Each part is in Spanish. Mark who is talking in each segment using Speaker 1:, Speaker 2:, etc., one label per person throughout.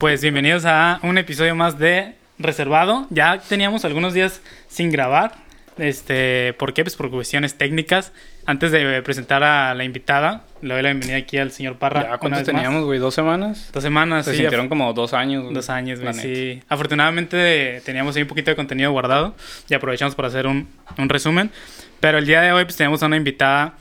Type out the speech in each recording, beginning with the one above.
Speaker 1: Pues bienvenidos a un episodio más de Reservado. Ya teníamos algunos días sin grabar. Este, ¿Por qué? Pues por cuestiones técnicas. Antes de presentar a la invitada, le doy la bienvenida aquí al señor Parra.
Speaker 2: Ya, ¿cuánto teníamos, güey? ¿Dos semanas?
Speaker 1: Dos semanas,
Speaker 2: Se
Speaker 1: sí.
Speaker 2: sintieron como dos años.
Speaker 1: Dos años, güey, sí. Afortunadamente teníamos ahí un poquito de contenido guardado y aprovechamos para hacer un, un resumen. Pero el día de hoy pues tenemos a una invitada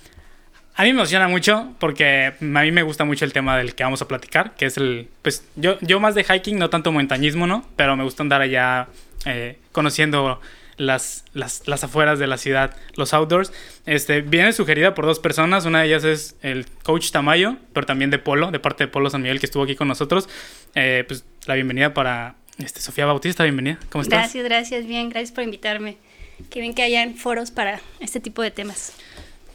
Speaker 1: a mí me emociona mucho porque a mí me gusta mucho el tema del que vamos a platicar, que es el, pues yo, yo más de hiking, no tanto montañismo, ¿no? Pero me gusta andar allá eh, conociendo las, las, las, afueras de la ciudad, los outdoors. Este, viene sugerida por dos personas, una de ellas es el coach Tamayo, pero también de Polo, de parte de Polo San Miguel, que estuvo aquí con nosotros. Eh, pues la bienvenida para este, Sofía Bautista, bienvenida. ¿Cómo estás?
Speaker 3: Gracias, gracias, bien, gracias por invitarme. Qué bien que hayan foros para este tipo de temas.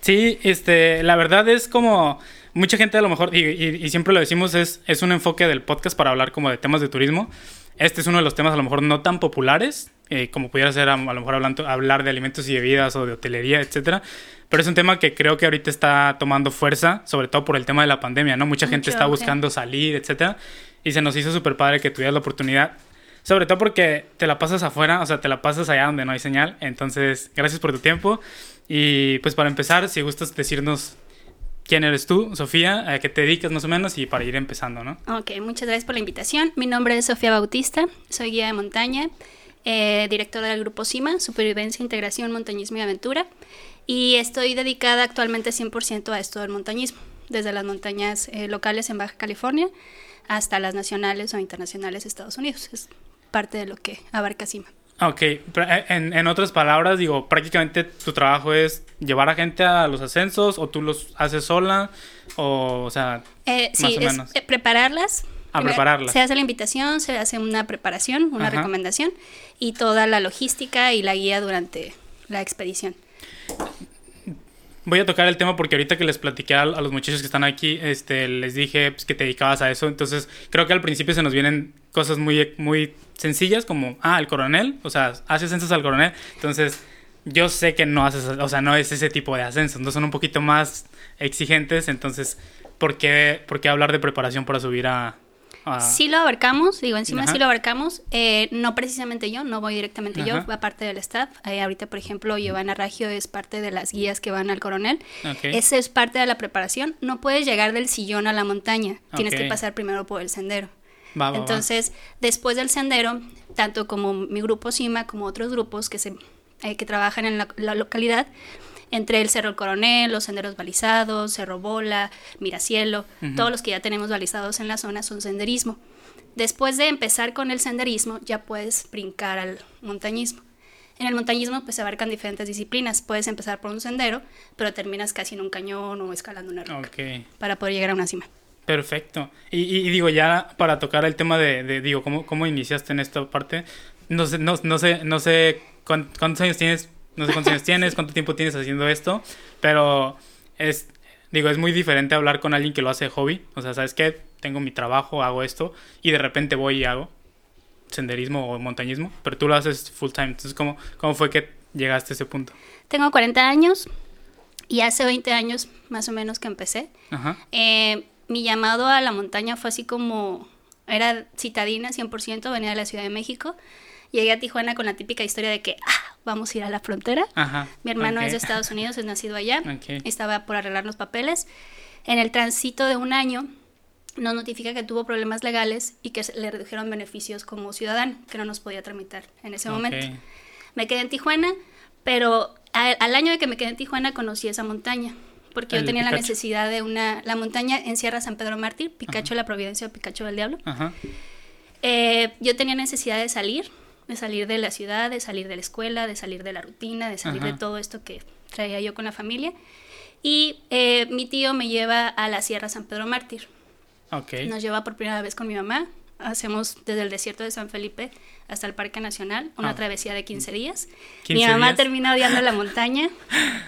Speaker 1: Sí, este, la verdad es como mucha gente a lo mejor, y, y, y, siempre lo decimos, es, es un enfoque del podcast para hablar como de temas de turismo. Este es uno de los temas a lo mejor no tan populares, eh, como pudiera ser a, a, lo mejor hablando, hablar de alimentos y bebidas o de hotelería, etcétera. Pero es un tema que creo que ahorita está tomando fuerza, sobre todo por el tema de la pandemia, ¿no? Mucha gente Mucho, está buscando okay. salir, etcétera. Y se nos hizo súper padre que tuvieras la oportunidad sobre todo porque te la pasas afuera, o sea, te la pasas allá donde no hay señal. Entonces, gracias por tu tiempo. Y pues para empezar, si gustas decirnos quién eres tú, Sofía, a qué te dedicas más o menos y para ir empezando, ¿no?
Speaker 3: Ok, muchas gracias por la invitación. Mi nombre es Sofía Bautista, soy guía de montaña, eh, directora del grupo CIMA, Supervivencia, Integración, Montañismo y Aventura. Y estoy dedicada actualmente 100% a esto del montañismo, desde las montañas eh, locales en Baja California hasta las nacionales o internacionales de Estados Unidos. Es parte de lo que abarca CIMA.
Speaker 1: Ok, en, en, otras palabras, digo, prácticamente tu trabajo es llevar a gente a los ascensos o tú los haces sola o, o sea,
Speaker 3: eh, sí, más o
Speaker 1: menos.
Speaker 3: Es, eh, prepararlas.
Speaker 1: A prepararlas.
Speaker 3: Se hace la invitación, se hace una preparación, una Ajá. recomendación y toda la logística y la guía durante la expedición.
Speaker 1: Voy a tocar el tema porque ahorita que les platiqué a, los muchachos que están aquí, este, les dije pues, que te dedicabas a eso. Entonces, creo que al principio se nos vienen cosas muy, muy sencillas como, ah, el coronel, o sea, hace ascensos al coronel. Entonces, yo sé que no haces, o sea, no es ese tipo de ascensos, no son un poquito más exigentes. Entonces, ¿por qué, por qué hablar de preparación para subir a,
Speaker 3: Ah. Sí lo abarcamos, digo, encima Ajá. sí lo abarcamos, eh, no precisamente yo, no voy directamente Ajá. yo, va parte del staff. Eh, ahorita, por ejemplo, Giovanna Raggio es parte de las guías que van al coronel.
Speaker 1: Okay.
Speaker 3: Ese es parte de la preparación. No puedes llegar del sillón a la montaña, tienes okay. que pasar primero por el sendero.
Speaker 1: Va, va,
Speaker 3: Entonces,
Speaker 1: va.
Speaker 3: después del sendero, tanto como mi grupo CIMA como otros grupos que, se, eh, que trabajan en la, la localidad, entre el Cerro El Coronel, los senderos balizados, Cerro Bola, Miracielo, uh -huh. todos los que ya tenemos balizados en la zona son senderismo. Después de empezar con el senderismo, ya puedes brincar al montañismo. En el montañismo pues se abarcan diferentes disciplinas. Puedes empezar por un sendero, pero terminas casi en un cañón o escalando una roca
Speaker 1: okay.
Speaker 3: para poder llegar a una cima.
Speaker 1: Perfecto. Y, y, y digo, ya para tocar el tema de, de digo, ¿cómo, ¿cómo, iniciaste en esta parte? No sé, no, no sé, no sé cuántos años tienes no sé cuántos años tienes, cuánto tiempo tienes haciendo esto, pero es, digo, es muy diferente hablar con alguien que lo hace de hobby. O sea, ¿sabes qué? Tengo mi trabajo, hago esto, y de repente voy y hago senderismo o montañismo, pero tú lo haces full time. Entonces, ¿cómo, cómo fue que llegaste a ese punto?
Speaker 3: Tengo 40 años y hace 20 años más o menos que empecé.
Speaker 1: Ajá.
Speaker 3: Eh, mi llamado a la montaña fue así como, era citadina 100%, venía de la Ciudad de México. Llegué a Tijuana con la típica historia de que, ah, vamos a ir a la frontera.
Speaker 1: Ajá,
Speaker 3: Mi hermano
Speaker 1: okay.
Speaker 3: es de Estados Unidos, es nacido allá.
Speaker 1: Okay.
Speaker 3: Estaba por arreglar los papeles. En el tránsito de un año nos notifica que tuvo problemas legales y que le redujeron beneficios como ciudadano, que no nos podía tramitar en ese
Speaker 1: Okay.
Speaker 3: momento. Me quedé en Tijuana, pero a- al año de que me quedé en Tijuana conocí esa montaña. Porque
Speaker 1: El
Speaker 3: yo tenía la necesidad de una... La montaña en Sierra San Pedro Mártir, Picacho de la Providencia o Picacho del Diablo.
Speaker 1: Ajá.
Speaker 3: Eh, yo tenía necesidad de salir, de salir de la ciudad, de salir de la escuela, de salir de la rutina, de salir
Speaker 1: Ajá.
Speaker 3: de todo esto que traía yo con la familia. Y eh, mi tío me lleva a la Sierra San Pedro Mártir.
Speaker 1: Ok.
Speaker 3: Nos lleva por primera vez con mi mamá. Hacemos desde el desierto de San Felipe hasta el Parque Nacional, una
Speaker 1: Ah.
Speaker 3: travesía de 15 días.
Speaker 1: 15
Speaker 3: mi mamá
Speaker 1: días.
Speaker 3: termina odiando la montaña,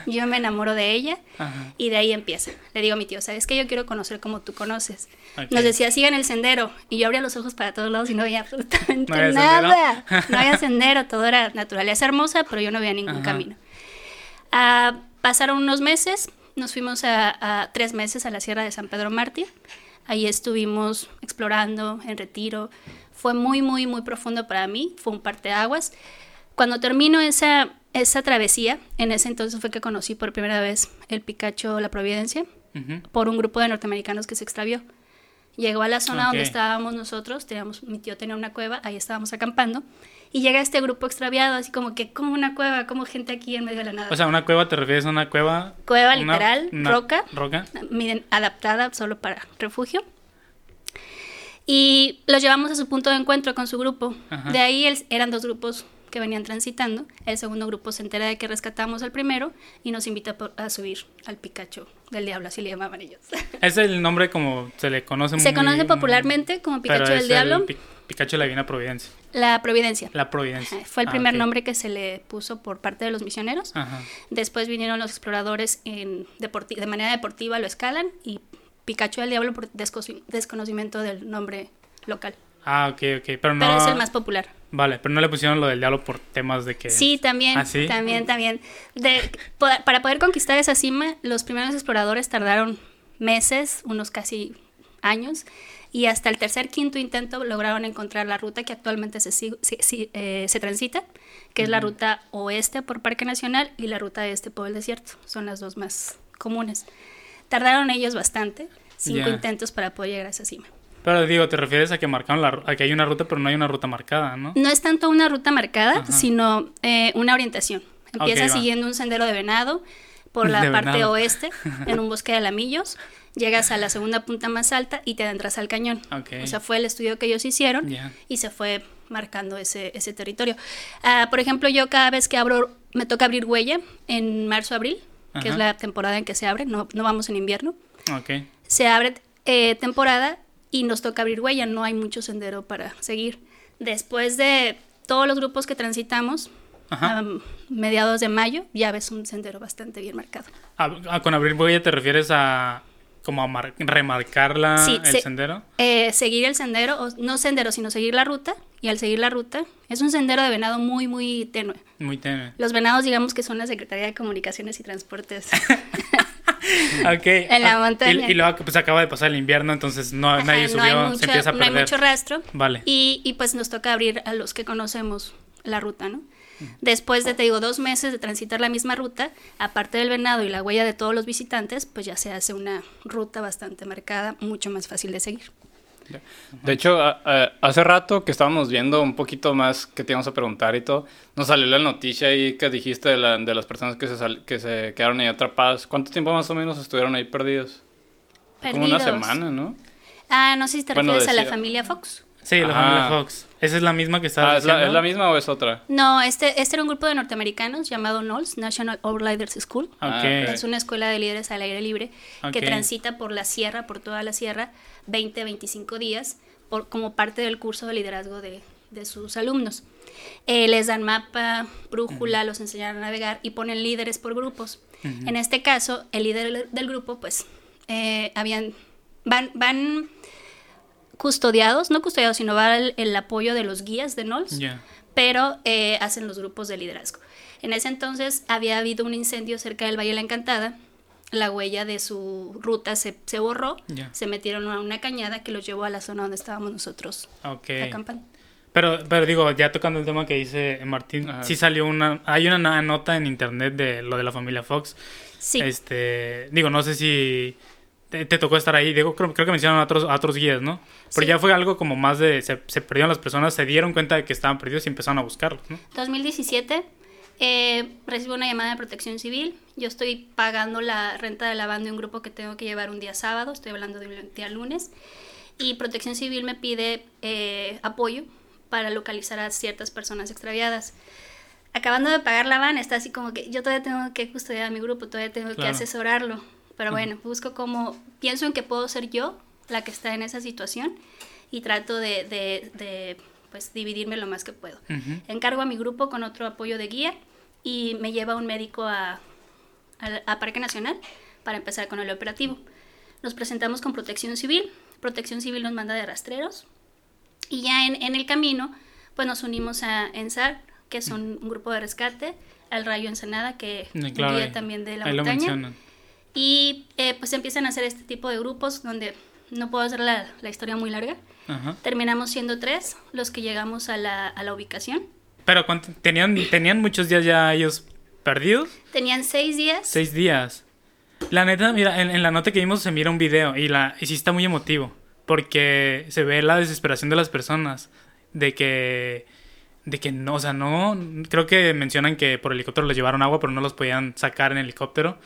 Speaker 3: yo me enamoro de ella
Speaker 1: Ajá.
Speaker 3: y de ahí empieza. Le digo a mi tío, ¿sabes qué? Yo quiero conocer como tú conoces.
Speaker 1: Ok.
Speaker 3: Nos decía, sigan el sendero. Y yo abría los ojos para todos lados y no veía absolutamente
Speaker 1: ¿No
Speaker 3: nada. No había sendero, todo era naturaleza hermosa, pero yo no veía ningún
Speaker 1: Ajá.
Speaker 3: camino. Ah, pasaron unos meses, nos fuimos a, a tres meses a la Sierra de San Pedro Mártir. Ahí estuvimos explorando en retiro. Fue muy, muy, muy profundo para mí. Fue un parteaguas. Cuando termino esa, esa travesía, en ese entonces fue que conocí por primera vez el Picacho La Providencia por un grupo de norteamericanos que se extravió. Llegó a la zona donde estábamos nosotros, teníamos, mi tío tenía una cueva, ahí estábamos acampando, y llega este grupo extraviado, así como que, como una cueva, como gente aquí en medio de la nada.
Speaker 1: O sea, una cueva, ¿te refieres a una cueva?
Speaker 3: cueva
Speaker 1: una-
Speaker 3: literal,
Speaker 1: una
Speaker 3: roca,
Speaker 1: Roca.
Speaker 3: miren, adaptada solo para refugio. Y los llevamos a su punto de encuentro con su grupo.
Speaker 1: Ajá.
Speaker 3: De ahí el- eran dos grupos que venían transitando. El segundo grupo se entera de que rescatamos al primero y nos invita a subir al Picacho del Diablo, así le llamaban ellos.
Speaker 1: Es el nombre como se le conoce
Speaker 3: Se
Speaker 1: muy-
Speaker 3: conoce popularmente como Pikachu del Diablo.
Speaker 1: el Pikachu la Divina Providencia.
Speaker 3: La Providencia.
Speaker 1: La Providencia.
Speaker 3: Ajá, Fue el
Speaker 1: Ah,
Speaker 3: primer
Speaker 1: ok.
Speaker 3: nombre que se le puso por parte de los misioneros.
Speaker 1: Ajá.
Speaker 3: Después vinieron los exploradores en de manera deportiva, lo escalan y Pikachu del Diablo por desco- desconocimiento del nombre local.
Speaker 1: Ah, ok, ok. Pero no.
Speaker 3: Pero es el más popular.
Speaker 1: Vale, pero no le pusieron lo del diablo por temas de que.
Speaker 3: Sí, también,
Speaker 1: ¿Ah, sí?
Speaker 3: también, también. De, para poder conquistar esa cima, los primeros exploradores tardaron meses, unos casi años, y hasta el tercer, quinto intento lograron encontrar la ruta que actualmente se, eh, se transita, que es la ruta oeste por Parque Nacional y la ruta este por el desierto. Son las dos más comunes. Tardaron ellos bastante, cinco intentos para poder llegar a esa cima.
Speaker 1: Pero digo, te refieres a que marcaron la, ru- a que hay una ruta, pero no hay una ruta marcada, ¿no?
Speaker 3: No es tanto una ruta marcada,
Speaker 1: Ajá.
Speaker 3: sino eh, una orientación. Empieza
Speaker 1: va.
Speaker 3: siguiendo un sendero de venado por la
Speaker 1: De
Speaker 3: parte
Speaker 1: venado.
Speaker 3: oeste, en un bosque de alamillos. Llegas a la segunda punta más alta y te adentras al cañón.
Speaker 1: Ok.
Speaker 3: O sea, fue el estudio que ellos hicieron
Speaker 1: Ya.
Speaker 3: y se fue marcando ese, ese territorio. Ah, por ejemplo, yo cada vez que abro, me toca abrir huella en marzo-abril, que es
Speaker 1: Ajá.
Speaker 3: la temporada en que se abre, no, no vamos en invierno
Speaker 1: Ok.
Speaker 3: se abre eh, temporada y nos toca abrir huella, no hay mucho sendero para seguir. Después de todos los grupos que transitamos,
Speaker 1: Ajá.
Speaker 3: a mediados de mayo, ya ves un sendero bastante bien marcado.
Speaker 1: Ah, ah, con abrir huella te refieres a. como a mar- remarcar la,
Speaker 3: Sí,
Speaker 1: el
Speaker 3: se-
Speaker 1: sendero.
Speaker 3: Eh, seguir el sendero, o no sendero, sino seguir la ruta, y al seguir la ruta, es un sendero de venado muy, muy tenue.
Speaker 1: Muy tenue.
Speaker 3: Los venados, digamos que son la Secretaría de Comunicaciones y Transportes.
Speaker 1: Ok.
Speaker 3: En la
Speaker 1: Ah,
Speaker 3: montaña.
Speaker 1: Y, y luego pues acaba de pasar el invierno, entonces no,
Speaker 3: Ajá,
Speaker 1: nadie
Speaker 3: no
Speaker 1: subió,
Speaker 3: mucho-
Speaker 1: se empieza a
Speaker 3: no hay
Speaker 1: perder.
Speaker 3: mucho rastro.
Speaker 1: Vale.
Speaker 3: Y, y pues nos toca abrir a los que conocemos la ruta, ¿no? Después de, te digo, dos meses de transitar la misma ruta, aparte del venado y la huella de todos los visitantes, pues ya se hace una ruta bastante marcada, mucho más fácil de seguir.
Speaker 2: De hecho, a- a- hace rato que estábamos viendo un poquito más que te íbamos a preguntar y todo, nos salió la noticia ahí que dijiste de, la- de las personas que se, sal- que se quedaron ahí atrapadas. ¿Cuánto tiempo más o menos estuvieron ahí perdidos? Como una
Speaker 3: Perdidos.
Speaker 2: semana, ¿no?
Speaker 3: Ah, no sé si te
Speaker 2: Bueno,
Speaker 3: refieres a la familia Fox.
Speaker 1: Sí, la
Speaker 2: Ajá.
Speaker 1: familia Fox. Esa es la misma que estaba
Speaker 2: Ah, ¿es, la. ¿Es la misma o es otra?
Speaker 3: No, este, este era un grupo de norteamericanos llamado NOLS, National Overriders School.
Speaker 2: Ah,
Speaker 1: Ok.
Speaker 2: ok.
Speaker 3: Es una escuela de líderes al aire libre que
Speaker 1: Ok.
Speaker 3: transita por la sierra, por toda la sierra, 20, 25 días, por, como parte del curso de liderazgo de, de sus alumnos. Eh, les dan mapa, brújula, los enseñan a navegar y ponen líderes por grupos. En este caso, el líder del grupo, pues, eh, habían, van, van custodiados, no custodiados, sino va el, el apoyo de los guías de NOLS
Speaker 1: Ya.
Speaker 3: pero eh, hacen los grupos de liderazgo. En ese entonces había habido un incendio cerca del Valle de la Encantada, la huella de su ruta se, se borró,
Speaker 1: Ya.
Speaker 3: se metieron a una cañada que los llevó a la zona donde estábamos nosotros
Speaker 1: Ok.
Speaker 3: acampando.
Speaker 1: Pero, pero digo, ya tocando el tema que dice Martín,
Speaker 2: Ajá.
Speaker 1: sí salió una, hay una na- nota en internet de lo de la familia Fox.
Speaker 3: Sí,
Speaker 1: Este, digo, no sé si te, te tocó estar ahí. Digo, creo, creo que mencionaron a otros, a otros guías, ¿no? Pero
Speaker 3: Sí.
Speaker 1: ya fue algo como más de, se, se perdieron las personas, se dieron cuenta de que estaban perdidos y empezaron a buscarlos, ¿no?
Speaker 3: 2017 eh, recibo una llamada de protección civil. Yo estoy pagando la renta de la van de un grupo que tengo que llevar un día sábado, estoy hablando de un día lunes. Y protección civil me pide eh, apoyo para localizar a ciertas personas extraviadas. Acabando de pagar la van, está así como que yo todavía tengo que custodiar a mi grupo, todavía tengo que
Speaker 1: Claro.
Speaker 3: asesorarlo. Pero bueno, busco como, pienso en que puedo ser yo la que está en esa situación y trato de, de, de, pues, dividirme lo más que puedo.
Speaker 1: Ujú.
Speaker 3: Encargo a mi grupo con otro apoyo de guía y me lleva un médico a, a- a Parque Nacional para empezar con el operativo. Nos presentamos con Protección Civil. Protección Civil nos manda de rastreros. Y ya en, en el camino, pues nos unimos a ENSAR, que son un grupo de rescate, al Rayo Ensenada, que
Speaker 1: claro,
Speaker 3: guía también de la montaña. Y eh, pues empiezan a hacer este tipo de grupos donde no puedo hacer la, la historia muy larga.
Speaker 1: Ajá.
Speaker 3: Terminamos siendo tres los que llegamos a la, a la ubicación.
Speaker 1: Pero ¿cuánto? ¿Tenían, ¿tenían muchos días ya ellos perdidos?
Speaker 3: Tenían seis días.
Speaker 1: Seis días. La neta, mira, en, en la nota que vimos se mira un video y, la, y sí está muy emotivo. Porque se ve la desesperación de las personas. De que. De que no, o sea, no. Creo que mencionan que por helicóptero les llevaron agua, pero no los podían sacar en helicóptero.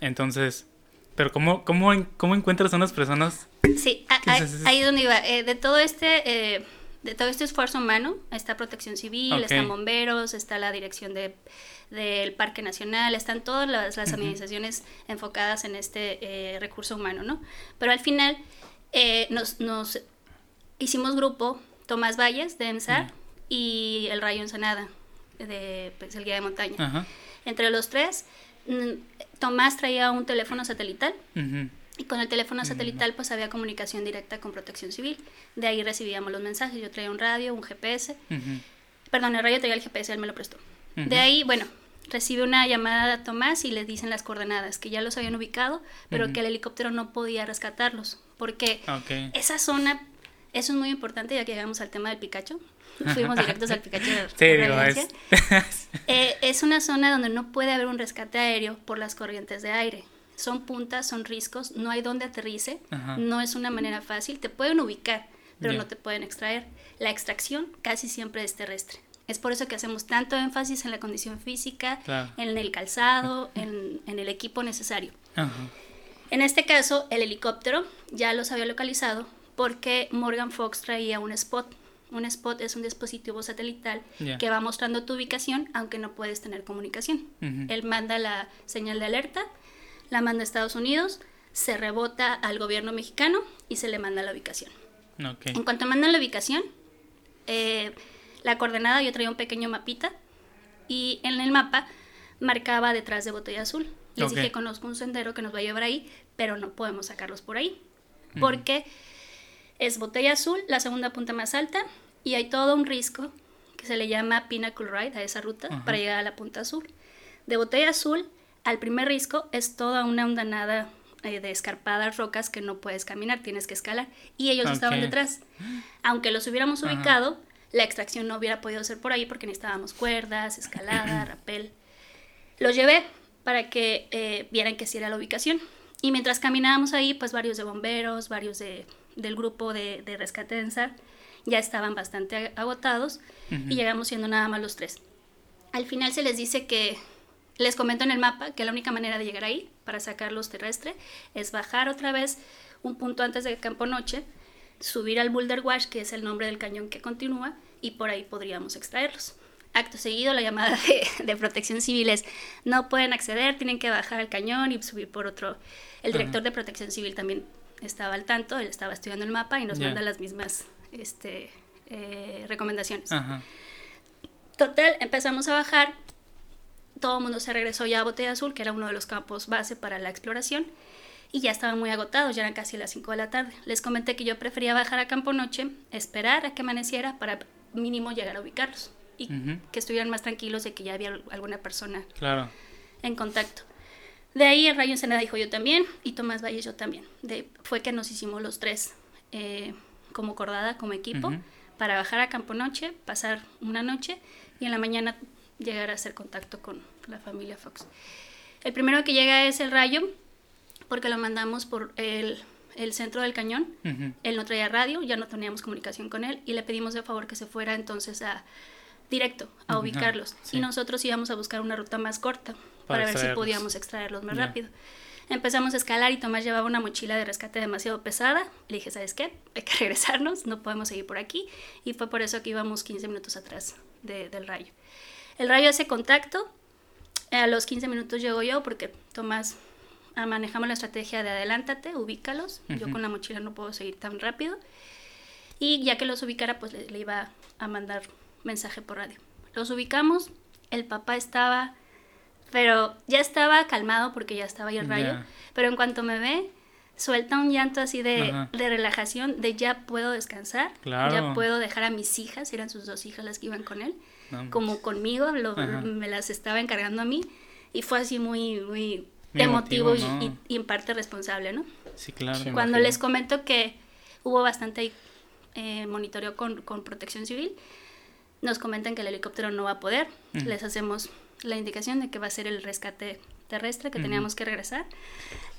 Speaker 1: Entonces. Pero ¿cómo, cómo, cómo encuentras a unas personas?
Speaker 3: Sí, a-
Speaker 1: ¿Qué
Speaker 3: ahí,
Speaker 1: es
Speaker 3: ahí donde iba. Eh, de todo este. eh, de todo este esfuerzo humano, está Protección Civil,
Speaker 1: Ok.
Speaker 3: están bomberos, está la dirección de, del Parque Nacional, están todas las, las organizaciones enfocadas en este eh, recurso humano, ¿no? Pero al final eh, nos, nos hicimos grupo Tomás Valles de EMSAR y el Rayo Ensenada de pues, el Guía de Montaña.
Speaker 1: Ajá.
Speaker 3: Entre los tres, Tomás traía un teléfono satelital y con el teléfono satelital pues había comunicación directa con protección civil. De ahí recibíamos los mensajes. Yo traía un radio, un GPS. Perdón, el radio traía el GPS, él me lo prestó. De ahí, bueno, recibe una llamada a Tomás y le dicen las coordenadas, que ya los habían ubicado, pero que el helicóptero no podía rescatarlos. Porque esa zona, eso es muy importante ya que llegamos al tema del Picacho. Fuimos directos al Picacho de
Speaker 1: Sí, digo, es.
Speaker 3: Eh, es una zona donde no puede haber un rescate aéreo por las corrientes de aire. Son puntas, son riscos, no hay donde aterrice,
Speaker 1: Ajá.
Speaker 3: no es una manera fácil. Te pueden ubicar, pero no te pueden extraer. La extracción casi siempre es terrestre. Es por eso que hacemos tanto énfasis en la condición física,
Speaker 1: Claro.
Speaker 3: en el calzado, en, en el equipo necesario.
Speaker 1: Ajá.
Speaker 3: En este caso, el helicóptero ya los había localizado porque Morgan Fox traía un spot. Un spot es un dispositivo satelital que va mostrando tu ubicación aunque no puedes tener comunicación.
Speaker 1: Ujú.
Speaker 3: Él manda la señal de alerta, la manda a Estados Unidos, se rebota al gobierno mexicano y se le manda la ubicación. En cuanto mandan la ubicación, eh, la coordenada, yo traía un pequeño mapita y en el mapa marcaba detrás de botella azul. Les dije, conozco un sendero que nos va a llevar ahí, pero no podemos sacarlos por ahí. Porque es botella azul, la segunda punta más alta, y hay todo un risco que se le llama Pinnacle Ride a esa ruta para llegar a la punta azul. De botella azul al primer risco es toda una hondanada eh, de escarpadas rocas que no puedes caminar, tienes que escalar. Y ellos estaban detrás. Aunque los hubiéramos ubicado, la extracción no hubiera podido ser por ahí porque necesitábamos cuerdas, escalada, rappel. Los llevé para que eh, vieran que sí era la ubicación. Y mientras caminábamos ahí, pues varios de bomberos, varios de, del grupo de, de rescate de ENSAR ya estaban bastante ag- agotados y llegamos siendo nada más los tres. Al final se les dice que, les comento en el mapa que la única manera de llegar ahí para sacarlos terrestre es bajar otra vez un punto antes de Campo Noche, subir al Boulder Wash, que es el nombre del cañón que continúa, y por ahí podríamos extraerlos. Acto seguido, la llamada de, de protección civil es, no pueden acceder, tienen que bajar al cañón y subir por otro. El director de protección civil también estaba al tanto, él estaba estudiando el mapa y nos
Speaker 1: Ya.
Speaker 3: manda las mismas este, eh, recomendaciones.
Speaker 1: Ajá.
Speaker 3: Total, empezamos a bajar. Todo el mundo se regresó ya a Botella Azul, que era uno de los campos base para la exploración. Y ya estaban muy agotados, ya eran casi las 5 de la tarde. Les comenté que yo prefería bajar a Campo Noche, esperar a que amaneciera para mínimo llegar a ubicarlos. Y que estuvieran más tranquilos de que ya había alguna persona
Speaker 1: Claro.
Speaker 3: en contacto. De ahí el Rayo Ensenada dijo yo también y Tomás Valles yo también. De, fue que nos hicimos los tres eh, como cordada, como equipo, para bajar a Campo Noche, pasar una noche y en la mañana llegar a hacer contacto con la familia Fox. El primero que llega es el Rayo, porque lo mandamos por el, el centro del cañón.
Speaker 1: Ujú.
Speaker 3: Él no traía radio, ya no teníamos comunicación con él y le pedimos de favor que se fuera entonces a directo a ubicarlos.
Speaker 1: sí.
Speaker 3: Y nosotros íbamos a buscar una ruta más corta
Speaker 1: Para
Speaker 3: para, ver si podíamos extraerlos más rápido. Empezamos a escalar y Tomás llevaba una mochila de rescate demasiado pesada. Le dije, ¿sabes qué? Hay que regresarnos, no podemos seguir por aquí. Y fue por eso que íbamos 15 minutos atrás de- del rayo. El rayo hace contacto. A los 15 minutos llego yo porque Tomás ah, manejamos la estrategia de adelántate, ubícalos. Yo con la mochila no puedo seguir tan rápido. Y ya que los ubicara, pues le, le iba a mandar mensaje por radio. Los ubicamos, el papá estaba, pero ya estaba calmado porque ya estaba ahí el rayo.
Speaker 1: Ya.
Speaker 3: Pero en cuanto me ve, suelta un llanto así de, de relajación, de ya puedo descansar,
Speaker 1: Claro.
Speaker 3: ya puedo dejar a mis hijas, eran sus dos hijas las que iban con él,
Speaker 1: No,
Speaker 3: como conmigo, lo- me las estaba encargando a mí y fue así muy, muy,
Speaker 1: Muy
Speaker 3: emotivo,
Speaker 1: emotivo,
Speaker 3: y-
Speaker 1: ¿no?
Speaker 3: y, y en parte responsable, ¿no?
Speaker 1: Sí, claro.
Speaker 2: Sí.
Speaker 3: Cuando
Speaker 2: imagino.
Speaker 3: les comento que hubo bastante eh, monitoreo con, con protección civil, nos comentan que el helicóptero no va a poder.
Speaker 1: Ujú.
Speaker 3: Les hacemos la indicación de que va a ser el rescate terrestre, que teníamos que regresar.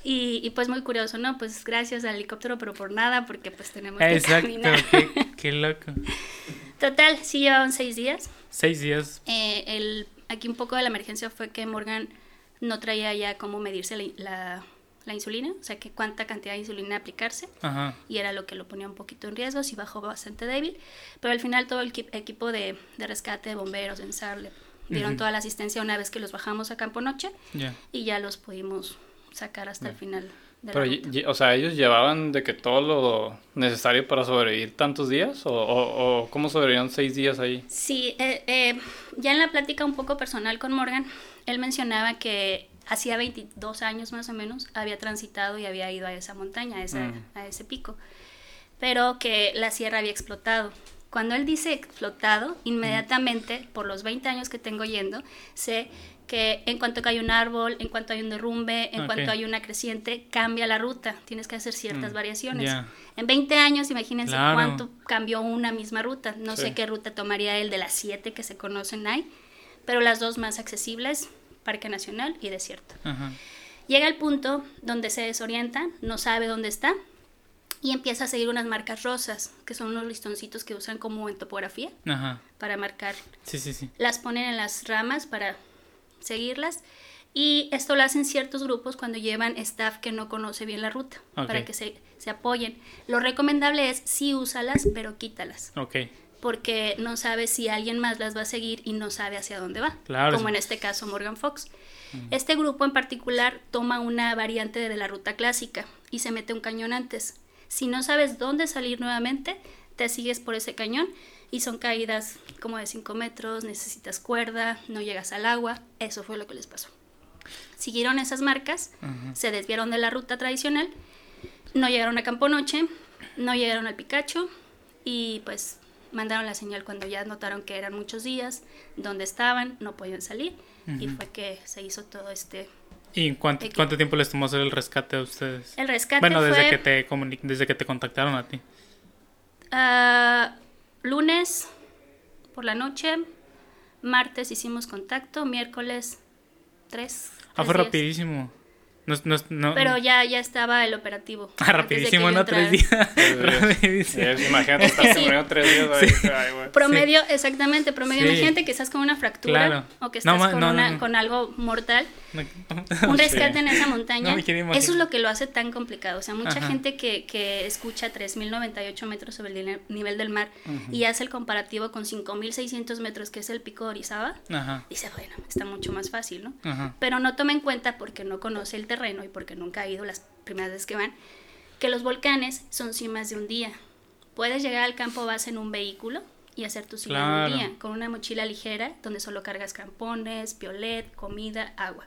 Speaker 3: Y, y, pues muy curioso, ¿no? Pues gracias al helicóptero, pero por nada, porque pues tenemos que
Speaker 1: Exacto,
Speaker 3: caminar.
Speaker 1: qué, qué loco.
Speaker 3: Total, sí llevaban seis días.
Speaker 1: Seis días.
Speaker 3: Eh, el, aquí un poco de la emergencia fue que Morgan no traía ya cómo medirse la, la- la insulina, o sea, que cuánta cantidad de insulina aplicarse,
Speaker 1: Ajá.
Speaker 3: y era lo que lo ponía un poquito en riesgo, si bajó bastante débil, pero al final todo el equi- equipo de, de rescate, de bomberos, de ENSAR, dieron
Speaker 1: Ujú.
Speaker 3: toda la asistencia una vez que los bajamos a Campo Noche,
Speaker 1: Ya.
Speaker 3: y ya los pudimos sacar hasta el final de la
Speaker 2: Pero, lle- o sea, ellos llevaban de que todo lo necesario para sobrevivir tantos días o, o, o cómo sobrevivieron seis días ahí.
Speaker 3: Sí, eh, eh, ya en la plática un poco personal con Morgan, él mencionaba que hacía 22 años más o menos había transitado y había ido a esa montaña, a, esa-
Speaker 2: Mm.
Speaker 3: a ese pico, pero que la sierra había explotado. Cuando él dice explotado, inmediatamente, por los 20 años que tengo yendo, sé que en cuanto hay un árbol, en cuanto hay un derrumbe, en
Speaker 1: Ok.
Speaker 3: cuanto hay una creciente, cambia la ruta. Tienes que hacer ciertas
Speaker 2: Mm,
Speaker 3: variaciones.
Speaker 1: ya.
Speaker 3: En 20 años, imagínense
Speaker 1: Claro.
Speaker 3: cuánto cambió una misma ruta. No
Speaker 2: Sí.
Speaker 3: sé qué ruta tomaría él de las siete que se conocen ahí, pero las dos más accesibles, Parque Nacional y Desierto.
Speaker 1: Ajá.
Speaker 3: Llega al punto donde se desorienta, no sabe dónde está y empieza a seguir unas marcas rosas, que son unos listoncitos que usan como en topografía
Speaker 1: Ajá.
Speaker 3: para marcar.
Speaker 1: Sí, sí, sí.
Speaker 3: Las ponen en las ramas para seguirlas y esto lo hacen ciertos grupos cuando llevan staff que no conoce bien la ruta, para que se, se apoyen. Lo recomendable es sí úsalas, pero quítalas
Speaker 1: Ok.
Speaker 3: porque no sabe si alguien más las va a seguir y no sabe hacia dónde va,
Speaker 1: Claro,
Speaker 3: como en este caso Morgan Fox. Este grupo en particular toma una variante de la ruta clásica y se mete un cañón antes. Si no sabes dónde salir nuevamente, te sigues por ese cañón y son caídas como de 5 metros, necesitas cuerda, no llegas al agua, eso fue lo que les pasó. Siguieron esas marcas, se desviaron de la ruta tradicional, no llegaron a Campo Noche, no llegaron al Picacho y pues mandaron la señal cuando ya notaron que eran muchos días, dónde estaban, no podían salir y fue que se hizo todo este...
Speaker 1: ¿Y cuánto, cuánto tiempo les tomó hacer el rescate a ustedes?
Speaker 3: El rescate
Speaker 1: Bueno, desde
Speaker 3: fue
Speaker 1: que te desde que te contactaron a ti.
Speaker 3: ah, lunes por la noche, martes hicimos contacto, miércoles 3.
Speaker 1: Ah, fue rapidísimo. No, es- no, es- no-
Speaker 3: Pero ya, ya estaba el operativo.
Speaker 1: Ah,
Speaker 3: que
Speaker 1: rapidísimo, no tres días. rapidísimo.
Speaker 2: Imagínate estar
Speaker 3: Sí.
Speaker 2: muriendo tres días ahí. Ay, güey.
Speaker 3: Promedio, exactamente, promedio.
Speaker 1: Sí.
Speaker 3: Imagínate que estás con una fractura
Speaker 1: Claro.
Speaker 3: o que estás con,
Speaker 1: no,
Speaker 3: una-
Speaker 1: no.
Speaker 3: con algo mortal. Un rescate
Speaker 2: Sí.
Speaker 3: en esa montaña.
Speaker 1: No
Speaker 3: eso es lo que lo hace tan complicado. O sea, mucha
Speaker 1: Ajá.
Speaker 3: gente que, que escucha 3.098 metros sobre el nivel- del mar y hace el comparativo con 5.600 metros, que es el pico de Orizaba,
Speaker 1: Ajá.
Speaker 3: dice, bueno, está mucho más fácil, ¿no?
Speaker 1: Ajá.
Speaker 3: Pero no toma en cuenta, porque no conoce el terreno y porque nunca ha ido las primeras veces que van, que los volcanes son cimas de un día. Puedes llegar al campo base en un vehículo y hacer tu cima en
Speaker 1: Claro.
Speaker 3: un día, con una mochila ligera donde solo cargas crampones, piolet, comida, agua.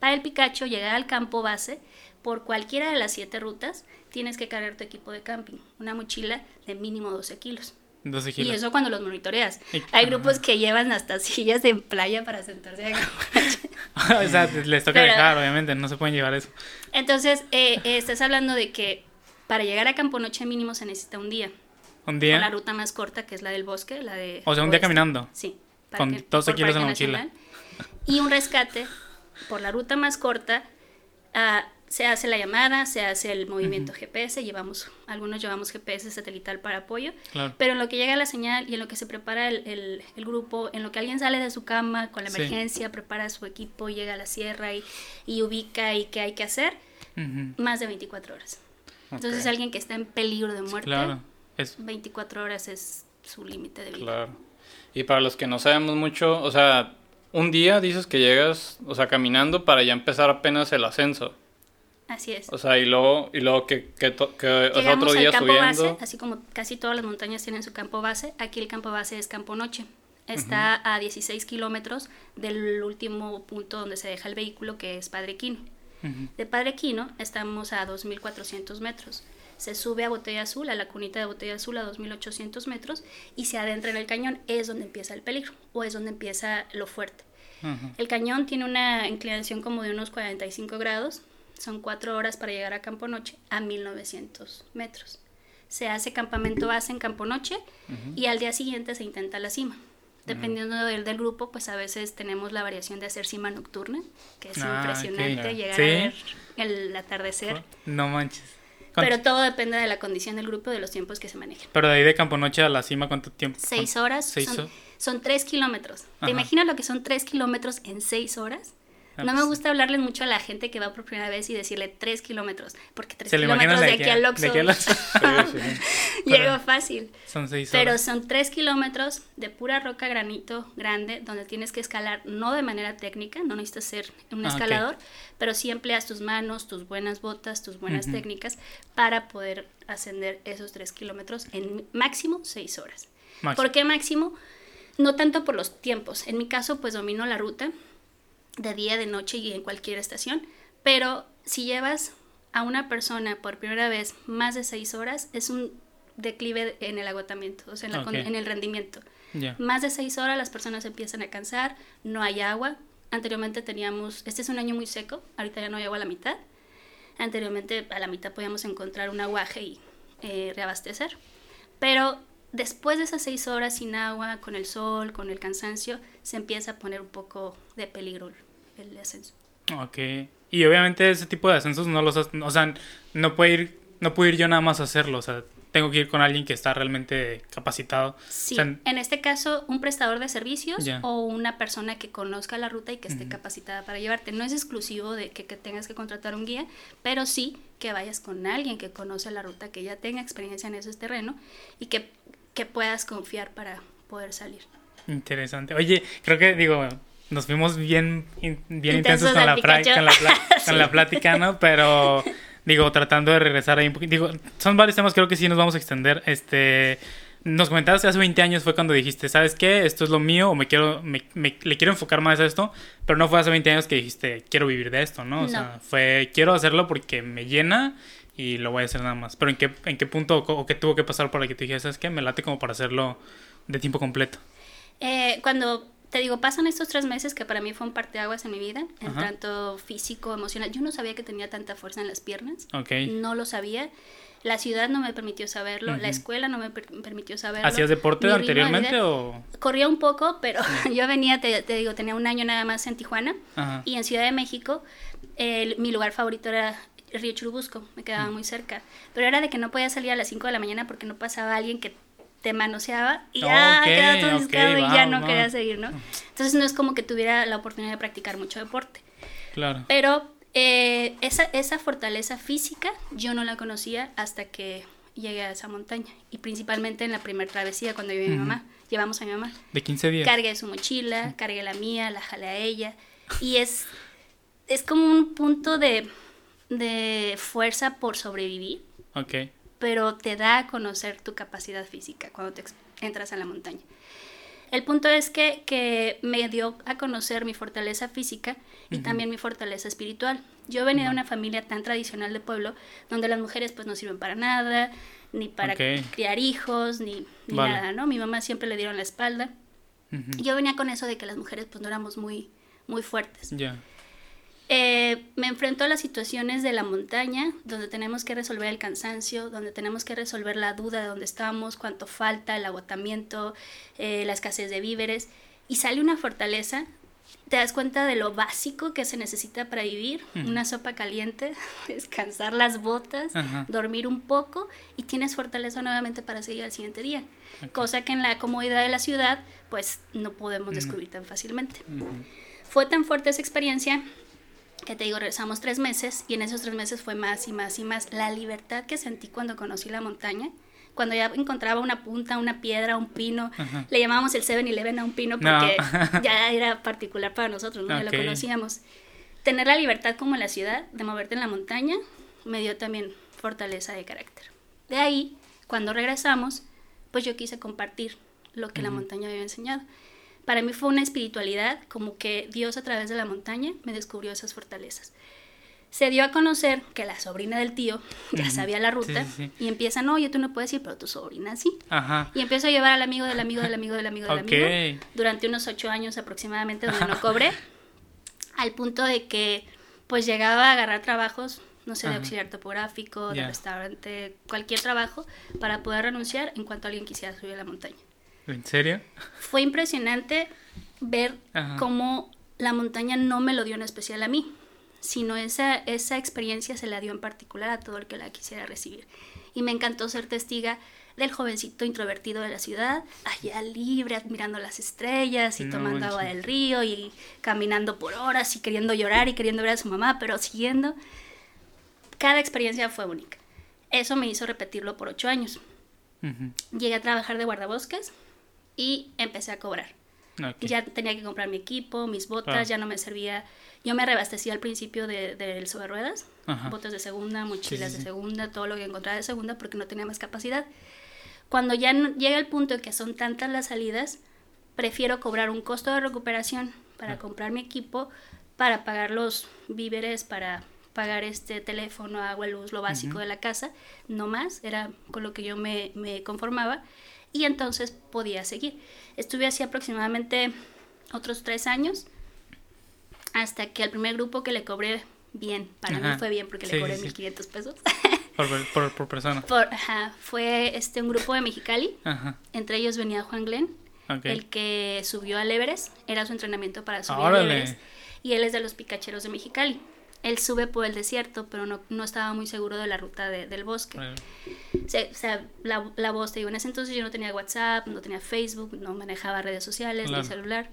Speaker 3: Para el Picacho, llegar al campo base, por cualquiera de las siete rutas, tienes que cargar tu equipo de camping, una mochila de mínimo 12 kilos.
Speaker 1: 12
Speaker 3: Y
Speaker 1: kilos.
Speaker 3: eso cuando los monitoreas.
Speaker 1: Y-
Speaker 3: Hay grupos que llevan hasta sillas de playa para sentarse a
Speaker 1: o sea, les toca
Speaker 3: Pero-
Speaker 1: dejar, obviamente. No se pueden llevar eso.
Speaker 3: Entonces, eh, eh, estás hablando de que para llegar a Campo Noche mínimo se necesita un día.
Speaker 1: Un
Speaker 3: Con la
Speaker 1: día.
Speaker 3: ruta más corta, que es la del bosque, la de...
Speaker 1: O sea, un día
Speaker 3: oeste.
Speaker 1: caminando.
Speaker 3: Sí.
Speaker 1: Con
Speaker 3: parque-
Speaker 1: 12
Speaker 3: por
Speaker 1: kilos en la mochila.
Speaker 3: Nacional. Y un rescate por la ruta más corta. ah, se hace la llamada, se hace el movimiento GPS, llevamos, algunos llevamos GPS satelital para apoyo,
Speaker 1: Claro.
Speaker 3: pero en lo que llega la señal y en lo que se prepara el, el- el grupo, en lo que alguien sale de su cama con la
Speaker 1: Sí.
Speaker 3: emergencia, prepara su equipo, llega a la sierra y, y ubica y qué hay que hacer,
Speaker 1: Ujú.
Speaker 3: más de 24 horas. Entonces
Speaker 2: Ok.
Speaker 3: alguien que está en peligro de muerte,
Speaker 1: Claro. Es,
Speaker 3: 24 horas es su límite de vida.
Speaker 2: Claro. Y para los que no sabemos mucho, o sea, un día dices que llegas, o sea, caminando para ya empezar apenas el ascenso.
Speaker 3: Así es.
Speaker 2: O sea, y luego, y luego que, que, que o sea,
Speaker 3: Llegamos
Speaker 2: otro día
Speaker 3: al campo
Speaker 2: subiendo.
Speaker 3: base, así como casi todas las montañas tienen su campo base, aquí el campo base es Campo Noche. Está a 16 kilómetros del último punto donde se deja el vehículo, que es Padre Quino. De Padre Quino estamos a 2.400 metros. Se sube a Botella Azul, a la cunita de Botella Azul a 2.800 metros y se adentra en el cañón. Es donde empieza el peligro o es donde empieza lo fuerte. El cañón tiene una inclinación como de unos 45 grados. son cuatro horas para llegar a Campo Noche a 1900 metros. Se hace campamento base en Campo Noche y al día siguiente se intenta la cima. Dependiendo del, del, grupo, pues a veces tenemos la variación de hacer cima nocturna, que es ah, impresionante llegar a ver el atardecer.
Speaker 1: No manches.
Speaker 3: Pero todo depende de la condición del grupo, de los tiempos que se manejen.
Speaker 1: Pero de ahí de Campo Noche a la cima, ¿cuánto tiempo?
Speaker 3: Seis horas. Seis son, son tres kilómetros. ¿Te imaginas lo que son tres kilómetros en seis horas? Ah, no me pues gusta hablarle mucho a la gente que va por primera vez y decirle tres kilómetros, porque tres kilómetros de aquí, al Oxxo llega fácil.
Speaker 1: Son seis
Speaker 3: horas. Pero son tres kilómetros de pura roca granito grande donde tienes que escalar no de manera técnica, no necesitas ser un ah, escalador, pero sí empleas tus manos, tus buenas botas, tus buenas técnicas para poder ascender esos tres kilómetros en máximo seis horas. ¿Por qué máximo? No tanto por los tiempos. En mi caso, pues domino la ruta de día, de noche y en cualquier estación, pero si llevas a una persona por primera vez más de seis horas, es un declive en el agotamiento, o sea, en, el rendimiento. Más de seis horas las personas empiezan a cansar, no hay agua. Anteriormente teníamos, este es un año muy seco, ahorita ya no hay agua a la mitad. Anteriormente a la mitad podíamos encontrar un aguaje y eh, reabastecer. Pero después de esas seis horas sin agua, con el sol, con el cansancio, se empieza a poner un poco de peligro el ascenso.
Speaker 1: Ok. Y obviamente ese tipo de ascensos no los... O sea, no puedo ir, no puedo ir yo nada más a hacerlo. O sea, tengo que ir con alguien que está realmente capacitado.
Speaker 3: Sí, en este caso, un prestador de servicios o una persona que conozca la ruta y que esté capacitada para llevarte. No es exclusivo de que, que, tengas que contratar un guía, pero sí que vayas con alguien que conoce la ruta, que ya tenga experiencia en ese terreno y que que puedas confiar para poder salir.
Speaker 1: Interesante. Oye, creo que digo, nos fuimos bien, bien intensos, con, la con, la plática, ¿no? Pero digo, tratando de regresar ahí un poquito. Digo, son varios temas, creo que sí nos vamos a extender. Este, nos comentabas que hace 20 años fue cuando dijiste, ¿sabes qué? Esto es lo mío o me quiero, me, le quiero enfocar más a esto, pero no fue hace 20 años que dijiste, quiero vivir de esto, ¿no? O sea, fue, quiero hacerlo porque me llena y lo voy a hacer nada más. Pero ¿en qué, en qué punto o, qué tuvo que pasar para que te dijeras, ¿sabes qué? Me late como para hacerlo de tiempo completo.
Speaker 3: Eh, cuando te digo, pasan estos tres meses que para mí fue un parteaguas en mi vida, en tanto físico, emocional. Yo no sabía que tenía tanta fuerza en las piernas. No lo sabía. La ciudad no me permitió saberlo, la escuela no me permitió saberlo.
Speaker 1: ¿Hacías deporte anteriormente o...?
Speaker 3: Corría un poco, pero yo venía, te, digo, tenía un año nada más en Tijuana y en Ciudad de México mi lugar favorito era Río Churubusco, me quedaba muy cerca. Pero era de que no podía salir a las 5 de la mañana porque no pasaba alguien que te manoseaba y ya quedaba todo y ya no quería seguir, ¿no? Entonces no es como que tuviera la oportunidad de practicar mucho deporte.
Speaker 1: Claro.
Speaker 3: Pero eh, esa, esa fortaleza física yo no la conocía hasta que llegué a esa montaña. Y principalmente en la primera travesía cuando yo mi mamá. Llevamos a mi mamá.
Speaker 1: De 15 días.
Speaker 3: Cargué su mochila, cargué la mía, la jalé a ella. Y es, es como un punto de de fuerza por sobrevivir.
Speaker 1: Ok.
Speaker 3: Pero te da a conocer tu capacidad física cuando te entras a la montaña. El punto es que, que me dio a conocer mi fortaleza física y también mi fortaleza espiritual. Yo venía de una familia tan tradicional de pueblo donde las mujeres pues no sirven para nada, ni para criar hijos, ni, nada, ¿no? Mi mamá siempre le dieron la espalda. Yo venía con eso de que las mujeres pues no éramos muy, muy fuertes. Eh, me enfrento a las situaciones de la montaña, donde tenemos que resolver el cansancio, donde tenemos que resolver la duda de dónde estamos, cuánto falta, el agotamiento, eh, la escasez de víveres, y sale una fortaleza. Te das cuenta de lo básico que se necesita para vivir, una sopa caliente, descansar las botas, dormir un poco y tienes fortaleza nuevamente para seguir al siguiente día. Cosa que en la comodidad de la ciudad pues no podemos descubrir tan fácilmente. Fue tan fuerte esa experiencia que te digo, regresamos tres meses y en esos tres meses fue más y más y más. La libertad que sentí cuando conocí la montaña, cuando ya encontraba una punta, una piedra, un pino, le llamábamos el 7-Eleven a un pino porque ya era particular para nosotros, ¿no? lo conocíamos. Tener la libertad como en la ciudad, de moverte en la montaña, me dio también fortaleza de carácter. De ahí, cuando regresamos, pues yo quise compartir lo que la montaña había enseñado para mí fue una espiritualidad, como que Dios a través de la montaña me descubrió esas fortalezas. Se dio a conocer que la sobrina del tío ya sabía la ruta y empieza, no, yo tú no puedes ir, pero tu sobrina sí. Y empiezo a llevar al amigo del amigo del amigo del amigo del amigo durante unos ocho años aproximadamente donde no cobré, al punto de que pues llegaba a agarrar trabajos, no sé, de
Speaker 1: Ajá.
Speaker 3: auxiliar topográfico, de
Speaker 1: Ya.
Speaker 3: restaurante, cualquier trabajo, para poder renunciar en cuanto alguien quisiera subir a la montaña.
Speaker 1: ¿En serio?
Speaker 3: Fue impresionante ver
Speaker 1: Ajá.
Speaker 3: cómo la montaña no me lo dio en especial a mí, sino esa, esa experiencia se la dio en particular a todo el que la quisiera recibir. Y me encantó ser testiga del jovencito introvertido de la ciudad, allá libre, admirando las estrellas y
Speaker 1: No
Speaker 3: tomando agua del río y caminando por horas y queriendo llorar y queriendo ver a su mamá, pero siguiendo. Cada experiencia fue única. Eso me hizo repetirlo por ocho años. Llegué a trabajar de guardabosques y empecé a cobrar.
Speaker 1: Ok.
Speaker 3: Ya tenía que comprar mi equipo, mis botas,
Speaker 1: Ah.
Speaker 3: ya no me servía. Yo me reabastecía al principio de- del sobre ruedas,
Speaker 1: Ajá.
Speaker 3: botas de segunda, mochilas
Speaker 1: sí,
Speaker 3: de
Speaker 1: sí.
Speaker 3: segunda, todo lo que encontraba de segunda porque no tenía más capacidad. Cuando ya no- llega el punto en que son tantas las salidas, prefiero cobrar un costo de recuperación para
Speaker 1: Ah.
Speaker 3: comprar mi equipo, para pagar los víveres, para pagar este teléfono, agua, luz, lo básico de la casa, no más, era con lo que yo me, me conformaba y entonces podía seguir. Estuve así aproximadamente otros tres años hasta que al primer grupo que le cobré bien, para
Speaker 1: Ajá.
Speaker 3: mí fue bien porque
Speaker 1: Sí,
Speaker 3: le cobré
Speaker 1: sí, sí.
Speaker 3: 1500 pesos.
Speaker 1: Por, por, por persona.
Speaker 3: Por- ajá, fue este un grupo de Mexicali,
Speaker 1: Ajá.
Speaker 3: entre ellos venía Juan Glenn,
Speaker 1: Ok.
Speaker 3: el que subió al Everest, era su entrenamiento para subir al. Everest, y él es de los picacheros de Mexicali. Él sube por el desierto, pero no, no estaba muy seguro de la ruta de- del bosque.
Speaker 1: Bueno,
Speaker 3: Se- o sea, la, la voz, te digo, en ese entonces yo no tenía WhatsApp, no tenía Facebook, no manejaba redes sociales,
Speaker 1: Claro.
Speaker 3: ni celular.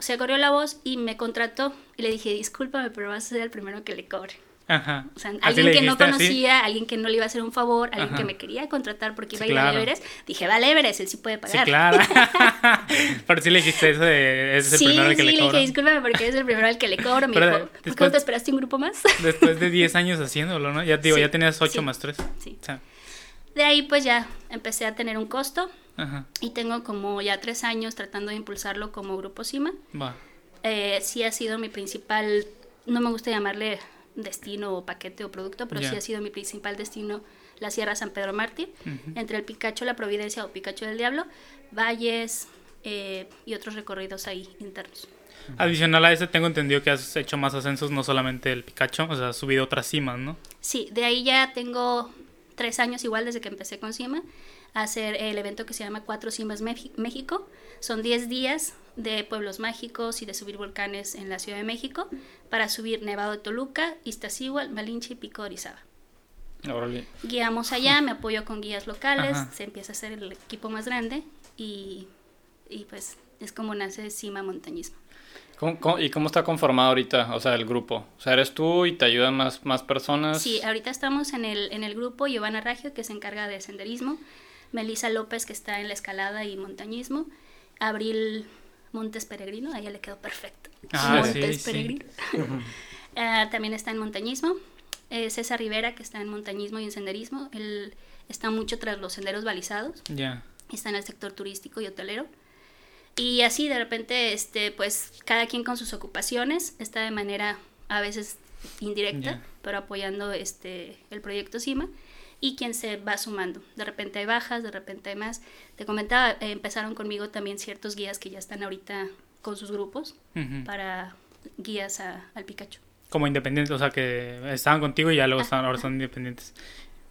Speaker 3: Se corrió la voz y me contrató y le dije, discúlpame, pero vas a ser el primero que le cobre.
Speaker 1: Ajá.
Speaker 3: O sea, alguien
Speaker 1: le
Speaker 3: que no
Speaker 1: dijiste,
Speaker 3: conocía, alguien que no le iba a hacer un favor, alguien
Speaker 1: Ajá.
Speaker 3: que me quería contratar porque
Speaker 1: Sí,
Speaker 3: iba a ir
Speaker 1: claro.
Speaker 3: a Everest, dije, vale, Everest, él sí puede
Speaker 1: Sí,
Speaker 3: pagar.
Speaker 1: claro. Pero sí le dijiste eso de. Ese es el
Speaker 3: sí,
Speaker 1: primero al que
Speaker 3: sí,
Speaker 1: le
Speaker 3: le dije, discúlpame porque eres el primero al que le cobro. Me
Speaker 1: Pero,
Speaker 3: dijo, ¿por qué
Speaker 1: después-
Speaker 3: no te esperaste un grupo más?
Speaker 1: Después de 10 años haciéndolo, ¿no? Ya digo,
Speaker 3: Sí,
Speaker 1: ya tenías 8
Speaker 3: sí.
Speaker 1: más 3.
Speaker 3: Sí.
Speaker 1: O sea,
Speaker 3: De ahí pues ya empecé a tener un costo
Speaker 1: ajá.
Speaker 3: y tengo como ya tres años tratando de impulsarlo como Grupo Cima.
Speaker 1: Va.
Speaker 3: Eh, sí ha sido mi principal, no me gusta llamarle destino o paquete o producto, pero sí ha sido mi principal destino la Sierra San Pedro Mártir, entre el Picacho, la Providencia o Picacho del Diablo, valles eh, y otros recorridos ahí internos.
Speaker 1: Adicional a ese, tengo entendido que has hecho más ascensos, no solamente el Pikachu, o sea, has subido otras cimas, ¿no?
Speaker 3: Sí, de ahí ya tengo tres años igual desde que empecé con Cima a hacer el evento que se llama Cuatro Cimas México. Son 10 días de pueblos mágicos y de subir volcanes en la Ciudad de México para subir Nevado de Toluca, Iztaccíhuatl, Malinche y Pico de Orizaba.
Speaker 2: Órale.
Speaker 3: Guiamos allá, me apoyo con guías locales,
Speaker 1: Ajá.
Speaker 3: se empieza a hacer el equipo más grande y, y pues es como nace Cima Montañismo.
Speaker 2: ¿Cómo- cómo- y cómo está conformado ahorita, o sea, el grupo? O sea, eres tú y te ayudan más, más personas.
Speaker 3: Sí, ahorita estamos en el, en el grupo Giovanna Raggio, que se encarga de senderismo, Melissa López, que está en la escalada y montañismo, Abril Montes Peregrino, a ella le quedó perfecto.
Speaker 1: Ah,
Speaker 3: Montes
Speaker 1: sí, sí.
Speaker 3: Peregrino. Ah, también está en montañismo. Eh, César Rivera, que está en montañismo y en senderismo, él está mucho tras los senderos balizados,
Speaker 1: Ya.
Speaker 3: está en el sector turístico y hotelero. Y así de repente, este, pues cada quien con sus ocupaciones está de manera a veces indirecta, pero apoyando este el proyecto CIMA y quien se va sumando. De repente hay bajas, de repente hay más. Te comentaba, eh, empezaron conmigo también ciertos guías que ya están ahorita con sus grupos
Speaker 1: Ujú.
Speaker 3: para guías a- al Pikachu.
Speaker 1: Como independientes, o sea, que estaban contigo y ya luego están, ahora son independientes.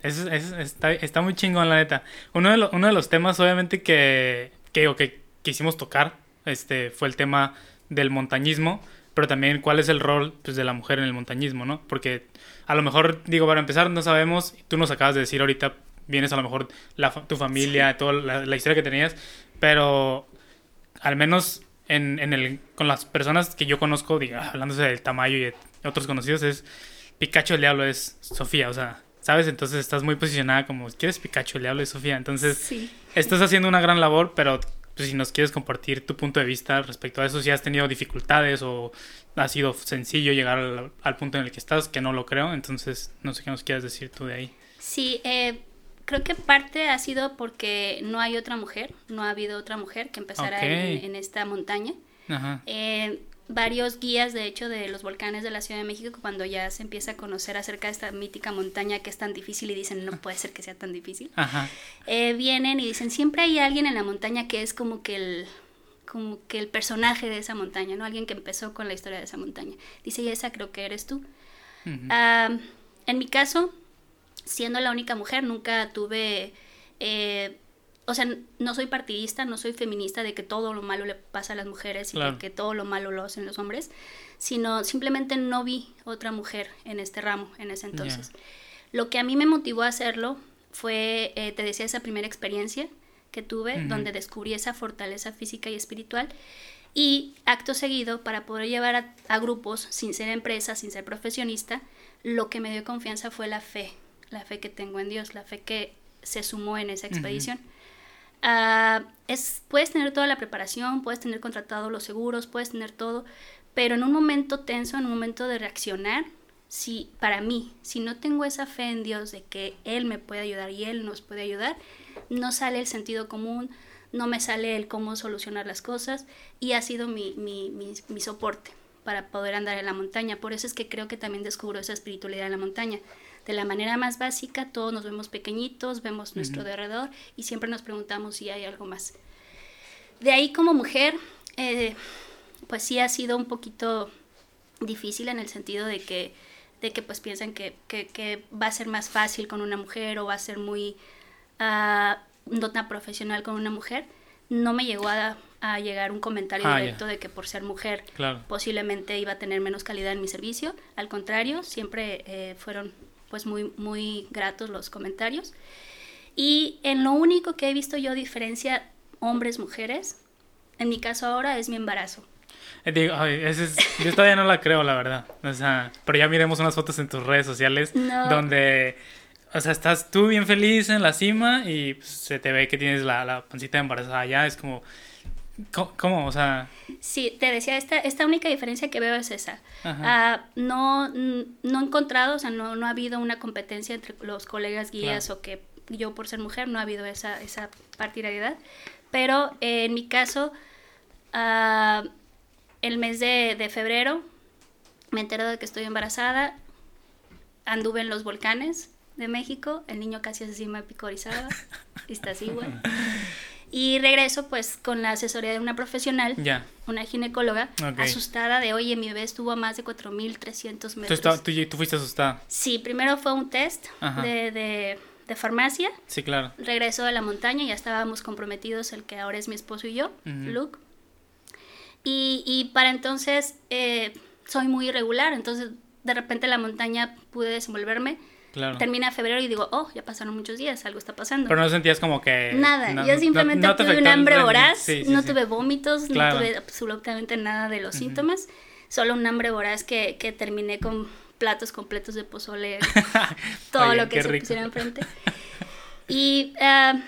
Speaker 1: Es- eso está, está muy chingón, la neta. Uno de, lo- uno de los temas, obviamente, que, que, o que quisimos tocar este, fue el tema del montañismo, pero también cuál es el rol pues, de la mujer en el montañismo, ¿no? Porque a lo mejor, digo, para empezar, no sabemos, tú nos acabas de decir ahorita, vienes a lo mejor la, tu familia, toda la, la historia que tenías, pero al menos en, en el, con las personas que yo conozco, diga, hablándose del Tamayo y de otros conocidos, es Pikachu el Diablo es Sofía, o sea, ¿sabes? Entonces estás muy posicionada como, ¿quieres Pikachu el Diablo es Sofía? Entonces
Speaker 3: Sí.
Speaker 1: estás haciendo una gran labor, pero pues, si nos quieres compartir tu punto de vista respecto a eso, si has tenido dificultades o ha sido sencillo llegar al, al punto en el que estás, que no lo creo, entonces no sé qué nos quieras decir tú de ahí.
Speaker 3: Sí, eh, creo que parte ha sido porque no hay otra mujer, no ha habido otra mujer que empezara en, en esta montaña.
Speaker 1: Ajá.
Speaker 3: Eh, varios guías, de hecho, de los volcanes de la Ciudad de México, cuando ya se empieza a conocer acerca de esta mítica montaña que es tan difícil y dicen, no puede ser que sea tan difícil,
Speaker 1: Ajá.
Speaker 3: eh, vienen y dicen, siempre hay alguien en la montaña que es como que el, como que el personaje de esa montaña, ¿no? Alguien que empezó con la historia de esa montaña. Dice, y esa creo que eres tú. Ah, en mi caso, siendo la única mujer, nunca tuve... Eh, o sea, no soy partidista, no soy feminista de que todo lo malo le pasa a las mujeres y que todo lo malo lo hacen los hombres, sino simplemente no vi otra mujer en este ramo en ese entonces. Lo que a mí me motivó a hacerlo fue, eh, te decía, esa primera experiencia que tuve, donde descubrí esa fortaleza física y espiritual. Y acto seguido, para poder llevar a, grupos sin ser empresa, sin ser profesionista, lo que me dio confianza fue la fe, la fe que tengo en Dios, la fe que se sumó en esa expedición. Ah, es, puedes tener toda la preparación, puedes tener contratado los seguros, puedes tener todo, pero en un momento tenso, en un momento de reaccionar, si para mí, si no tengo esa fe en Dios de que Él me puede ayudar y Él nos puede ayudar, no sale el sentido común, no me sale el cómo solucionar las cosas y ha sido mi, mi, mi, soporte para poder andar en la montaña. Por eso es que creo que también descubro esa espiritualidad en la montaña. De la manera más básica, todos nos vemos pequeñitos, vemos nuestro alrededor y siempre nos preguntamos si hay algo más. De ahí como mujer, eh, pues sí ha sido un poquito difícil en el sentido de que, de que pues piensan que, que, va a ser más fácil con una mujer o va a ser muy uh, no tan profesional con una mujer. No me llegó a, a llegar un comentario ah, directo de que por ser mujer posiblemente iba a tener menos calidad en mi servicio. Al contrario, siempre eh, fueron pues muy, muy gratos los comentarios. Y en lo único que he visto yo diferencia hombres-mujeres, en mi caso ahora, es mi embarazo.
Speaker 1: Eh, digo, yo todavía no la creo, la verdad. O sea, pero ya miremos unas fotos en tus redes sociales donde, o sea, estás tú bien feliz en la cima y pues, se te ve que tienes la, la pancita embarazada ya. Es como, ¿cómo? O sea...
Speaker 3: Sí, te decía, esta, esta única diferencia que veo es esa. Ah, no, no he encontrado, o sea, no, no ha habido una competencia entre los colegas guías o que yo por ser mujer no ha habido esa, esa particularidad. Pero en mi caso... Uh, el mes de, febrero me entero de que estoy embarazada, anduve en los volcanes de México, el niño casi asesina picorizada, está así, güey. Y regreso pues con la asesoría de una profesional, una ginecóloga, asustada de, oye, mi bebé estuvo a más de 4.300 metros.
Speaker 1: ¿Tú, ¿Tú, fuiste asustada?
Speaker 3: Sí, primero fue un test de, farmacia.
Speaker 1: Sí, claro.
Speaker 3: Regreso a la montaña, ya estábamos comprometidos, el que ahora es mi esposo y yo, Luke. Y, y para entonces eh, soy muy irregular, entonces de repente la montaña pude desenvolverme. Claro. Termina febrero y digo, oh, ya pasaron muchos días, algo está pasando.
Speaker 1: Pero no sentías como que...
Speaker 3: Nada, yo simplemente tuve un hambre voraz, no tuve vómitos, no tuve absolutamente nada de los síntomas, solo un hambre voraz que, que terminé con platos completos de pozole, todo lo que se pusiera enfrente. Y uh,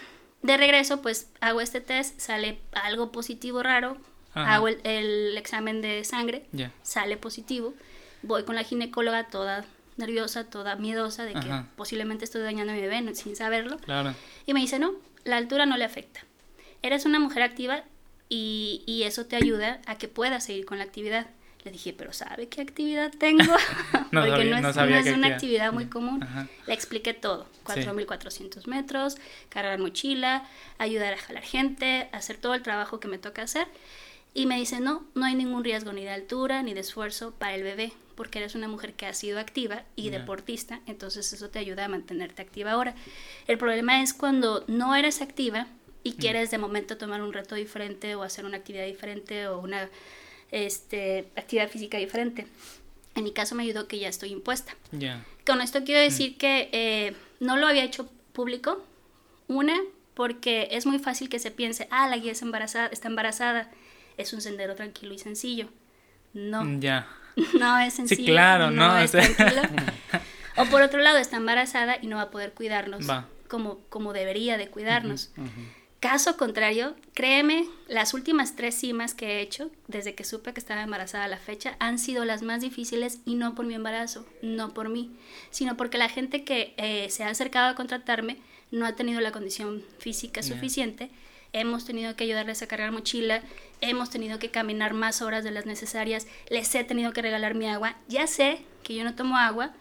Speaker 3: de regreso, pues hago este test, sale algo positivo raro, hago el, examen de sangre, sale positivo, voy con la ginecóloga toda nerviosa, toda miedosa de que posiblemente estoy dañando a mi bebé sin saberlo. Y me dice, no, la altura no le afecta. Eres una mujer activa y, y eso te ayuda a que puedas seguir con la actividad. Le dije, pero ¿sabe qué actividad tengo? Porque no, es, una actividad muy común. Le expliqué todo. 4.400 metros, cargar mochila, ayudar a jalar gente, hacer todo el trabajo que me toca hacer. Y me dice, no, no hay ningún riesgo ni de altura ni de esfuerzo para el bebé, porque eres una mujer que ha sido activa y deportista, entonces eso te ayuda a mantenerte activa ahora. El problema es cuando no eres activa y quieres de momento tomar un reto diferente o hacer una actividad diferente o una este, actividad física diferente. En mi caso me ayudó que ya estoy impuesta. Con esto quiero decir mm. que eh, no lo había hecho público. Una, porque es muy fácil que se piense, ah, la guía es embarazada, está embarazada es un sendero tranquilo y sencillo. No.
Speaker 1: Mm, ya.
Speaker 3: No es sencillo.
Speaker 1: Sí, claro, no,
Speaker 3: es tranquilo. o por otro lado, está embarazada y no va a poder cuidarnos como, como debería de cuidarnos. Caso contrario, créeme, las últimas tres cimas que he hecho, desde que supe que estaba embarazada a la fecha, han sido las más difíciles y no por mi embarazo, no por mí, sino porque la gente que eh, se ha acercado a contratarme no ha tenido la condición física suficiente hemos tenido que ayudarles a cargar mochila, hemos tenido que caminar más horas de las necesarias, les he tenido que regalar mi agua. Ya sé que yo no tomo agua,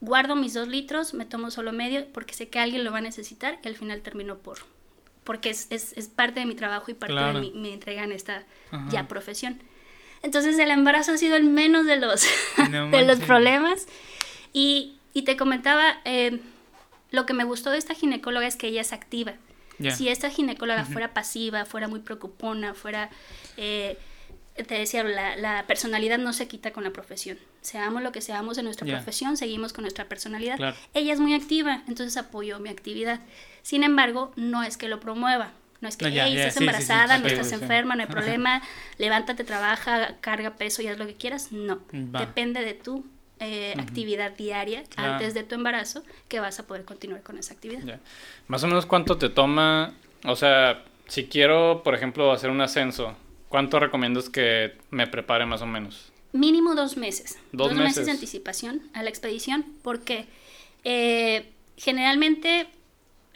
Speaker 3: guardo mis dos litros, me tomo solo medio porque sé que alguien lo va a necesitar y al final termino por, porque es, parte de mi trabajo y parte de mi, mi, entrega en esta ya profesión. Entonces el embarazo ha sido el menos de los, de los problemas. Y, y te comentaba, eh, lo que me gustó de esta ginecóloga es que ella es activa. Si esta ginecóloga fuera pasiva, fuera muy preocupona, fuera... Eh, te decía, la, la, personalidad no se quita con la profesión. Seamos lo que seamos en nuestra profesión, seguimos con nuestra personalidad. Ella es muy activa, entonces apoyó mi actividad. Sin embargo, no es que lo promueva. No es que, no, estás embarazada, no estás enferma, no hay problema, levántate, trabaja, carga peso y haz lo que quieras. No, depende de tu eh, actividad diaria antes de tu embarazo que vas a poder continuar con esa actividad.
Speaker 2: Más o menos cuánto te toma, o sea, si quiero, por ejemplo, hacer un ascenso, ¿cuánto recomiendas que me prepare más o menos?
Speaker 3: Mínimo dos meses. Dos, meses. de anticipación a la expedición porque eh, generalmente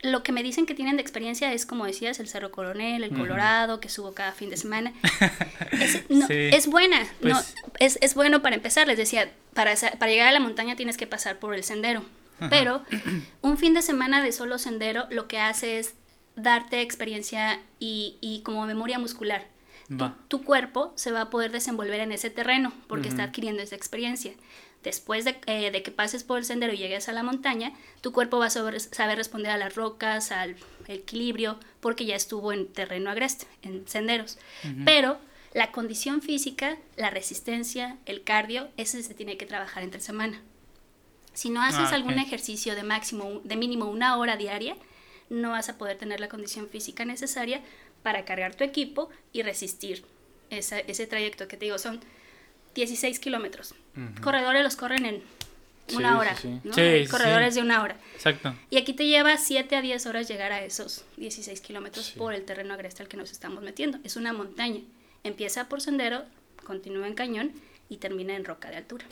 Speaker 3: lo que me dicen que tienen de experiencia es, como decías, el Cerro Coronel, el Colorado, que subo cada fin de semana. es, buena, no, pues es, es, bueno para empezar. Les decía, para, para llegar a la montaña tienes que pasar por el sendero. Pero un fin de semana de solo sendero lo que hace es darte experiencia y, y como memoria muscular. Tu, cuerpo se va a poder desenvolver en ese terreno porque está adquiriendo esa experiencia después eh, de, que pases por el sendero y llegues a la montaña, tu cuerpo va a saber, responder a las rocas, al equilibrio, porque ya estuvo en terreno agreste, en senderos. Pero la condición física, la resistencia, el cardio, ese se tiene que trabajar entre semana. Si no haces ah, algún ejercicio de máximo, de mínimo una hora diaria, no vas a poder tener la condición física necesaria para cargar tu equipo y resistir ese trayecto que te digo, son 16 kilómetros. Corredores los corren en una hora, corredores de una hora.
Speaker 1: Exacto.
Speaker 3: Y aquí te lleva 7 a 10 horas llegar a esos 16 kilómetros por el terreno agreste al que nos estamos metiendo. Es una montaña. Empieza por sendero, continúa en cañón y termina en roca de altura.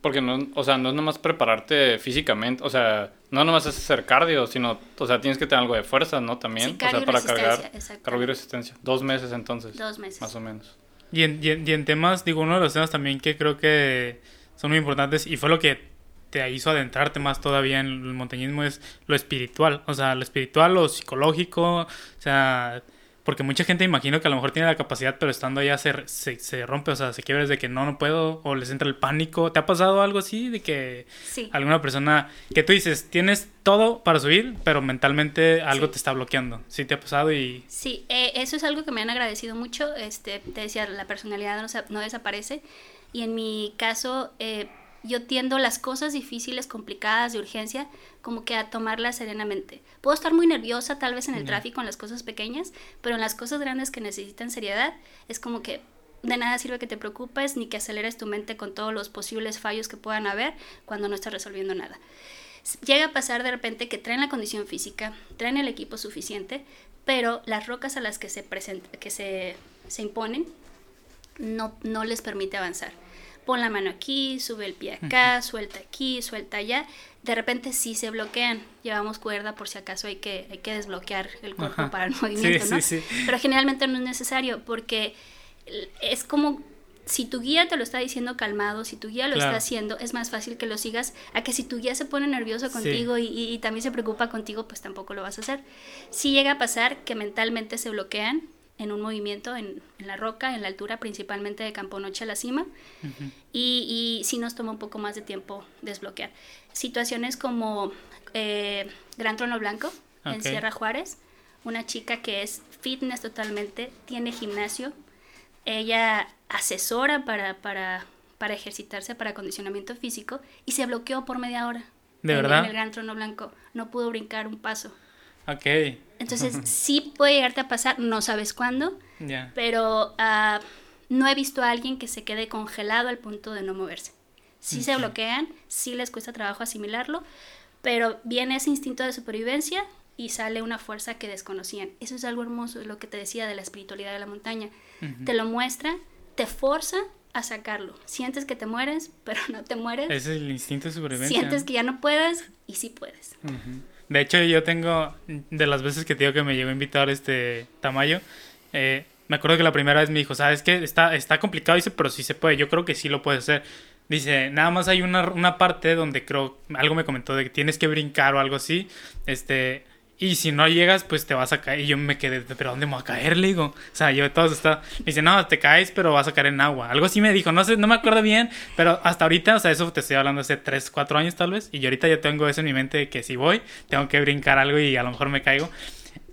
Speaker 2: Porque no, o sea, no es nomás prepararte físicamente, o sea, no nomás es hacer cardio, sino, o sea, tienes que tener algo de fuerza, ¿no? También, o sea, para cargar, cargo y resistencia. Dos meses entonces.
Speaker 3: Dos meses.
Speaker 2: Más o menos.
Speaker 1: Y en, y, en, temas, digo, uno de los temas también que creo que son muy importantes y fue lo que te hizo adentrarte más todavía en el montañismo es lo espiritual, o sea, lo espiritual, lo psicológico, o sea, porque mucha gente imagino que a lo mejor tiene la capacidad, pero estando allá se, se, rompe, o sea, se quiebra de que no, no puedo, o les entra el pánico. ¿Te ha pasado algo así? De que alguna persona, que tú dices, tienes todo para subir, pero mentalmente algo te está bloqueando. ¿Sí te ha pasado? y
Speaker 3: Sí, eh, eso es algo que me han agradecido mucho. Este, te decía, la personalidad no, no desaparece. Y en mi caso, eh, yo tiendo las cosas difíciles, complicadas, de urgencia, como que a tomarlas serenamente. Puedo estar muy nerviosa tal vez en el tráfico, en las cosas pequeñas, pero en las cosas grandes que necesitan seriedad, es como que de nada sirve que te preocupes ni que aceleres tu mente con todos los posibles fallos que puedan haber cuando no estás resolviendo nada. Llega a pasar de repente que traen la condición física, traen el equipo suficiente, pero las rocas a las que se, que se, se imponen no, no les permite avanzar pon la mano aquí, sube el pie acá, suelta aquí, suelta allá. De repente sí se bloquean. Llevamos cuerda por si acaso hay que, hay que desbloquear el cuerpo para el movimiento, ¿no? Pero generalmente no es necesario porque es como si tu guía te lo está diciendo calmado, si tu guía lo está haciendo, es más fácil que lo sigas a que si tu guía se pone nervioso contigo y, y, también se preocupa contigo, pues tampoco lo vas a hacer. Si llega a pasar que mentalmente se bloquean, en un movimiento en, la roca, en la altura principalmente de Campo Noche a la cima, y, y sí nos toma un poco más de tiempo desbloquear. Situaciones como eh, Gran Trono Blanco en Sierra Juárez, una chica que es fitness totalmente, tiene gimnasio, ella asesora para, para, para ejercitarse, para acondicionamiento físico, y se bloqueó por media hora.
Speaker 1: ¿De
Speaker 3: en,
Speaker 1: verdad?
Speaker 3: En el Gran Trono Blanco, no pudo brincar un paso.
Speaker 1: Ok.
Speaker 3: Entonces, sí puede llegarte a pasar, no sabes cuándo, pero uh, no he visto a alguien que se quede congelado al punto de no moverse. Sí se bloquean, sí les cuesta trabajo asimilarlo, pero viene ese instinto de supervivencia y sale una fuerza que desconocían. Eso es algo hermoso, lo que te decía de la espiritualidad de la montaña. Te lo muestra, te forza a sacarlo. Sientes que te mueres, pero no te mueres.
Speaker 1: Ese es el instinto de supervivencia.
Speaker 3: Sientes que ya no puedes y sí puedes.
Speaker 1: De hecho, yo tengo, de las veces que te digo que me llegó a invitar este Tamayo, eh, me acuerdo que la primera vez me dijo, ¿sabes qué? Está, está complicado, dice, pero sí se puede, yo creo que sí lo puedes hacer. Dice, nada más hay una, una parte donde creo, algo me comentó de que tienes que brincar o algo así, este, Y si no llegas, pues te vas a caer. Y yo me quedé, ¿pero dónde me voy a caer? Le digo. O sea, yo todos está. Me dice, no, te caes, pero vas a caer en agua. Algo así me dijo. No sé, no me acuerdo bien. Pero hasta ahorita, o sea, eso te estoy hablando hace 3, 4 años tal vez. Y yo ahorita ya tengo eso en mi mente de que si voy, tengo que brincar algo y a lo mejor me caigo.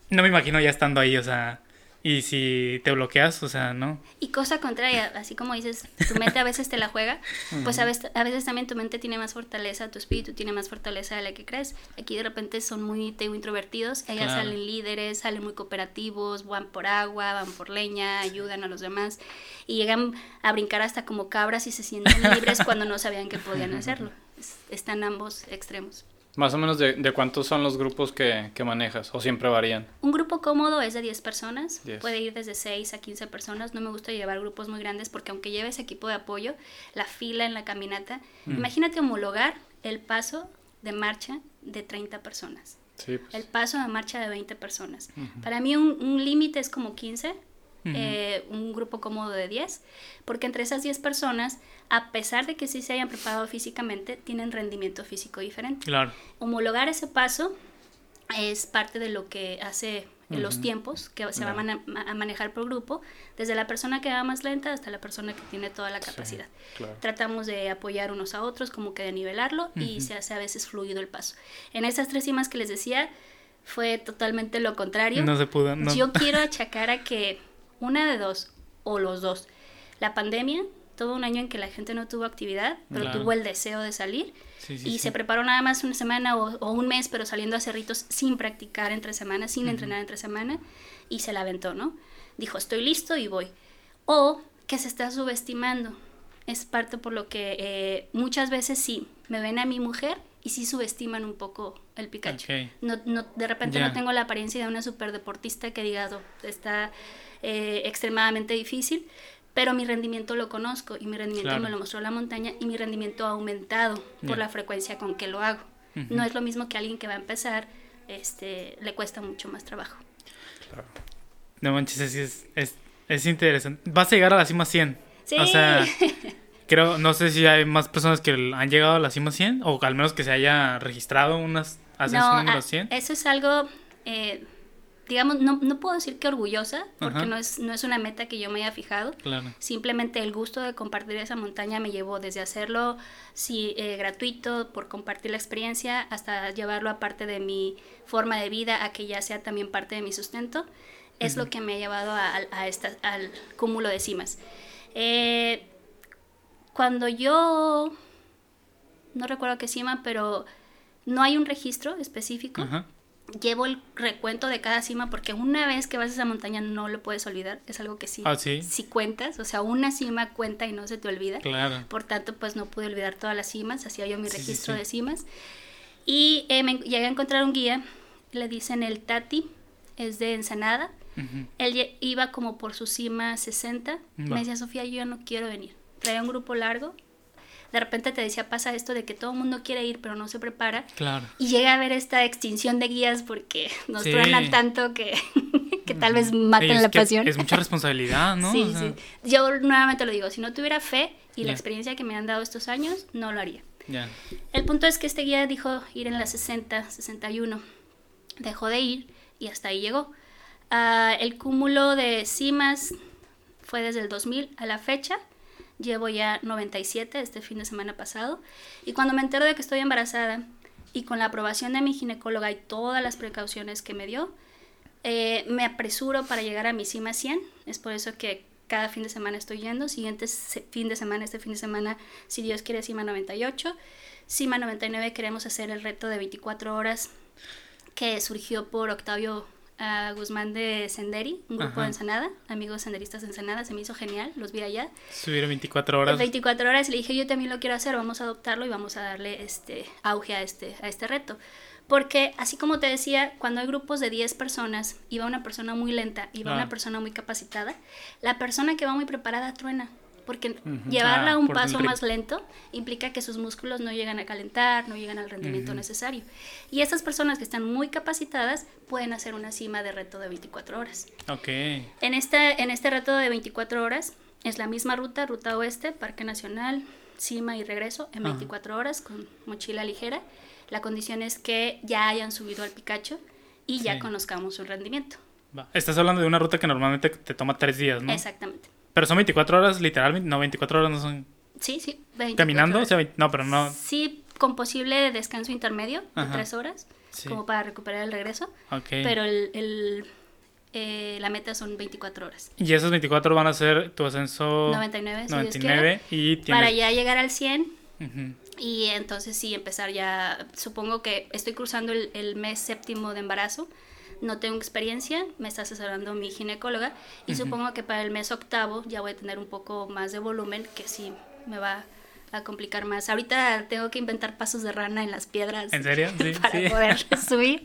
Speaker 1: No me imagino ya estando ahí, o sea. Y si te bloqueas, o sea, ¿no?
Speaker 3: Y cosa contraria, así como dices, tu mente a veces te la juega, pues a veces, a veces también tu mente tiene más fortaleza, tu espíritu tiene más fortaleza de la que crees. Aquí de repente son muy te introvertidos, ellas salen líderes, salen muy cooperativos, van por agua, van por leña, ayudan a los demás y llegan a brincar hasta como cabras y se sienten libres cuando no sabían que podían hacerlo. están ambos extremos.
Speaker 2: Más o menos de, cuántos son los grupos que, manejas o siempre varían.
Speaker 3: Un grupo cómodo es de 10 personas, puede ir desde 6 a 15 personas. No me gusta llevar grupos muy grandes porque aunque lleves equipo de apoyo, la fila en la caminata, imagínate homologar el paso de marcha de 30 personas. Pues. El paso de marcha de 20 personas. Para mí un, un límite es como 15 eh, un grupo cómodo de 10, porque entre esas 10 personas, a pesar de que sí se hayan preparado físicamente, tienen rendimiento físico diferente.
Speaker 1: Claro.
Speaker 3: Homologar ese paso es parte de lo que hace los tiempos que se van a, manejar por grupo, desde la persona que va más lenta hasta la persona que tiene toda la capacidad. Tratamos de apoyar unos a otros, como que de nivelarlo y se hace a veces fluido el paso. En esas tres cimas que les decía, fue totalmente lo contrario.
Speaker 1: No se pudo.
Speaker 3: Yo quiero achacar a que una de dos, o los dos. La pandemia, todo un año en que la gente no tuvo actividad, pero tuvo el deseo de salir. y se preparó nada más una semana o, un mes, pero saliendo a cerritos sin practicar entre semanas, sin entrenar entre semana, y se la aventó, ¿no? Dijo, estoy listo y voy. O que se está subestimando. Es parte por lo que eh, muchas veces sí, me ven a mi mujer y sí subestiman un poco el Pikachu. No, no, de repente no tengo la apariencia de una superdeportista que diga, oh, está eh, extremadamente difícil, pero mi rendimiento lo conozco y mi rendimiento me lo mostró la montaña y mi rendimiento ha aumentado por la frecuencia con que lo hago. No es lo mismo que alguien que va a empezar, este, le cuesta mucho más trabajo.
Speaker 1: No manches, es, es, es, interesante. Vas a llegar a la cima 100.
Speaker 3: Sí.
Speaker 1: O sea, creo, no sé si hay más personas que han llegado a la cima 100 o al menos que se haya registrado unas ascenso número 100.
Speaker 3: Eso es algo... Eh, digamos, no, no puedo decir que orgullosa, porque no es, no es una meta que yo me haya fijado. Simplemente el gusto de compartir esa montaña me llevó desde hacerlo sí, eh, gratuito, por compartir la experiencia, hasta llevarlo a parte de mi forma de vida, a que ya sea también parte de mi sustento. Es lo que me ha llevado a, a esta, al cúmulo de cimas. Eh, cuando yo, no recuerdo qué cima, pero no hay un registro específico llevo el recuento de cada cima porque una vez que vas a esa montaña no lo puedes olvidar, es algo que sí,
Speaker 1: ah, ¿sí?
Speaker 3: cuentas, o sea, una cima cuenta y no se te olvida.
Speaker 1: Claro.
Speaker 3: Por tanto, pues no pude olvidar todas las cimas, hacía yo mi registro de cimas. Y eh, me llegué a encontrar un guía, le dicen el Tati, es de Ensenada. Él iba como por su cima 60. Me decía, Sofía, yo ya no quiero venir. Traía un grupo largo, de repente te decía, pasa esto de que todo el mundo quiere ir, pero no se prepara.
Speaker 1: Claro.
Speaker 3: Y llega a haber esta extinción de guías porque nos sí. tanto que, que tal vez maten la pasión.
Speaker 1: Es mucha responsabilidad, ¿no?
Speaker 3: sí, sí. Yo nuevamente lo digo, si no tuviera fe y la experiencia que me han dado estos años, no lo haría.
Speaker 1: Ya.
Speaker 3: El punto es que este guía dijo ir en la 60, 61. Dejó de ir y hasta ahí llegó. Uh, el cúmulo de cimas fue desde el 2000 a la fecha llevo ya 97 este fin de semana pasado, y cuando me entero de que estoy embarazada y con la aprobación de mi ginecóloga y todas las precauciones que me dio, eh, me apresuro para llegar a mi cima 100, es por eso que cada fin de semana estoy yendo, siguiente fin de semana, este fin de semana, si Dios quiere, cima 98, cima 99 queremos hacer el reto de 24 horas que surgió por Octavio a Guzmán de Senderi, un grupo de Ensenada, amigos senderistas de Ensenada, se me hizo genial, los vi allá.
Speaker 1: Subieron 24 horas.
Speaker 3: 24 horas le dije, yo también lo quiero hacer, vamos a adoptarlo y vamos a darle este auge a este, a este reto. Porque así como te decía, cuando hay grupos de 10 personas y va una persona muy lenta y va una persona muy capacitada, la persona que va muy preparada truena porque llevarla a un paso más lento implica que sus músculos no llegan a calentar, no llegan al rendimiento necesario. Y estas personas que están muy capacitadas pueden hacer una cima de reto de 24 horas.
Speaker 1: Ok.
Speaker 3: En este, en este reto de 24 horas es la misma ruta, ruta oeste, Parque Nacional, cima y regreso en 24 horas con mochila ligera. La condición es que ya hayan subido al Picacho y ya
Speaker 1: Sí.
Speaker 3: conozcamos su rendimiento.
Speaker 1: Estás hablando de una ruta que normalmente te toma tres días, ¿no?
Speaker 3: Exactamente.
Speaker 1: Pero son 24 horas, literalmente. No, 24 horas no son
Speaker 3: Sí, sí. 24
Speaker 1: caminando. O sea, no, pero no.
Speaker 3: Sí, con posible descanso intermedio de
Speaker 1: Ajá.
Speaker 3: tres horas,
Speaker 1: Sí.
Speaker 3: como para recuperar el regreso.
Speaker 1: Ok.
Speaker 3: Pero el, el, eh, la meta son 24 horas.
Speaker 1: Y esos 24 van a ser tu ascenso
Speaker 3: 99, si Dios
Speaker 1: 99 y tienes.
Speaker 3: Para ya llegar al 100
Speaker 1: Ujú.
Speaker 3: y entonces sí empezar ya, supongo que estoy cruzando el, el mes séptimo de embarazo, no tengo experiencia, me está asesorando mi ginecóloga y supongo que para el mes octavo ya voy a tener un poco más de volumen que sí me va a complicar más. Ahorita tengo que inventar pasos de rana en las piedras
Speaker 1: ¿En serio? Sí,
Speaker 3: para
Speaker 1: sí.
Speaker 3: poder subir,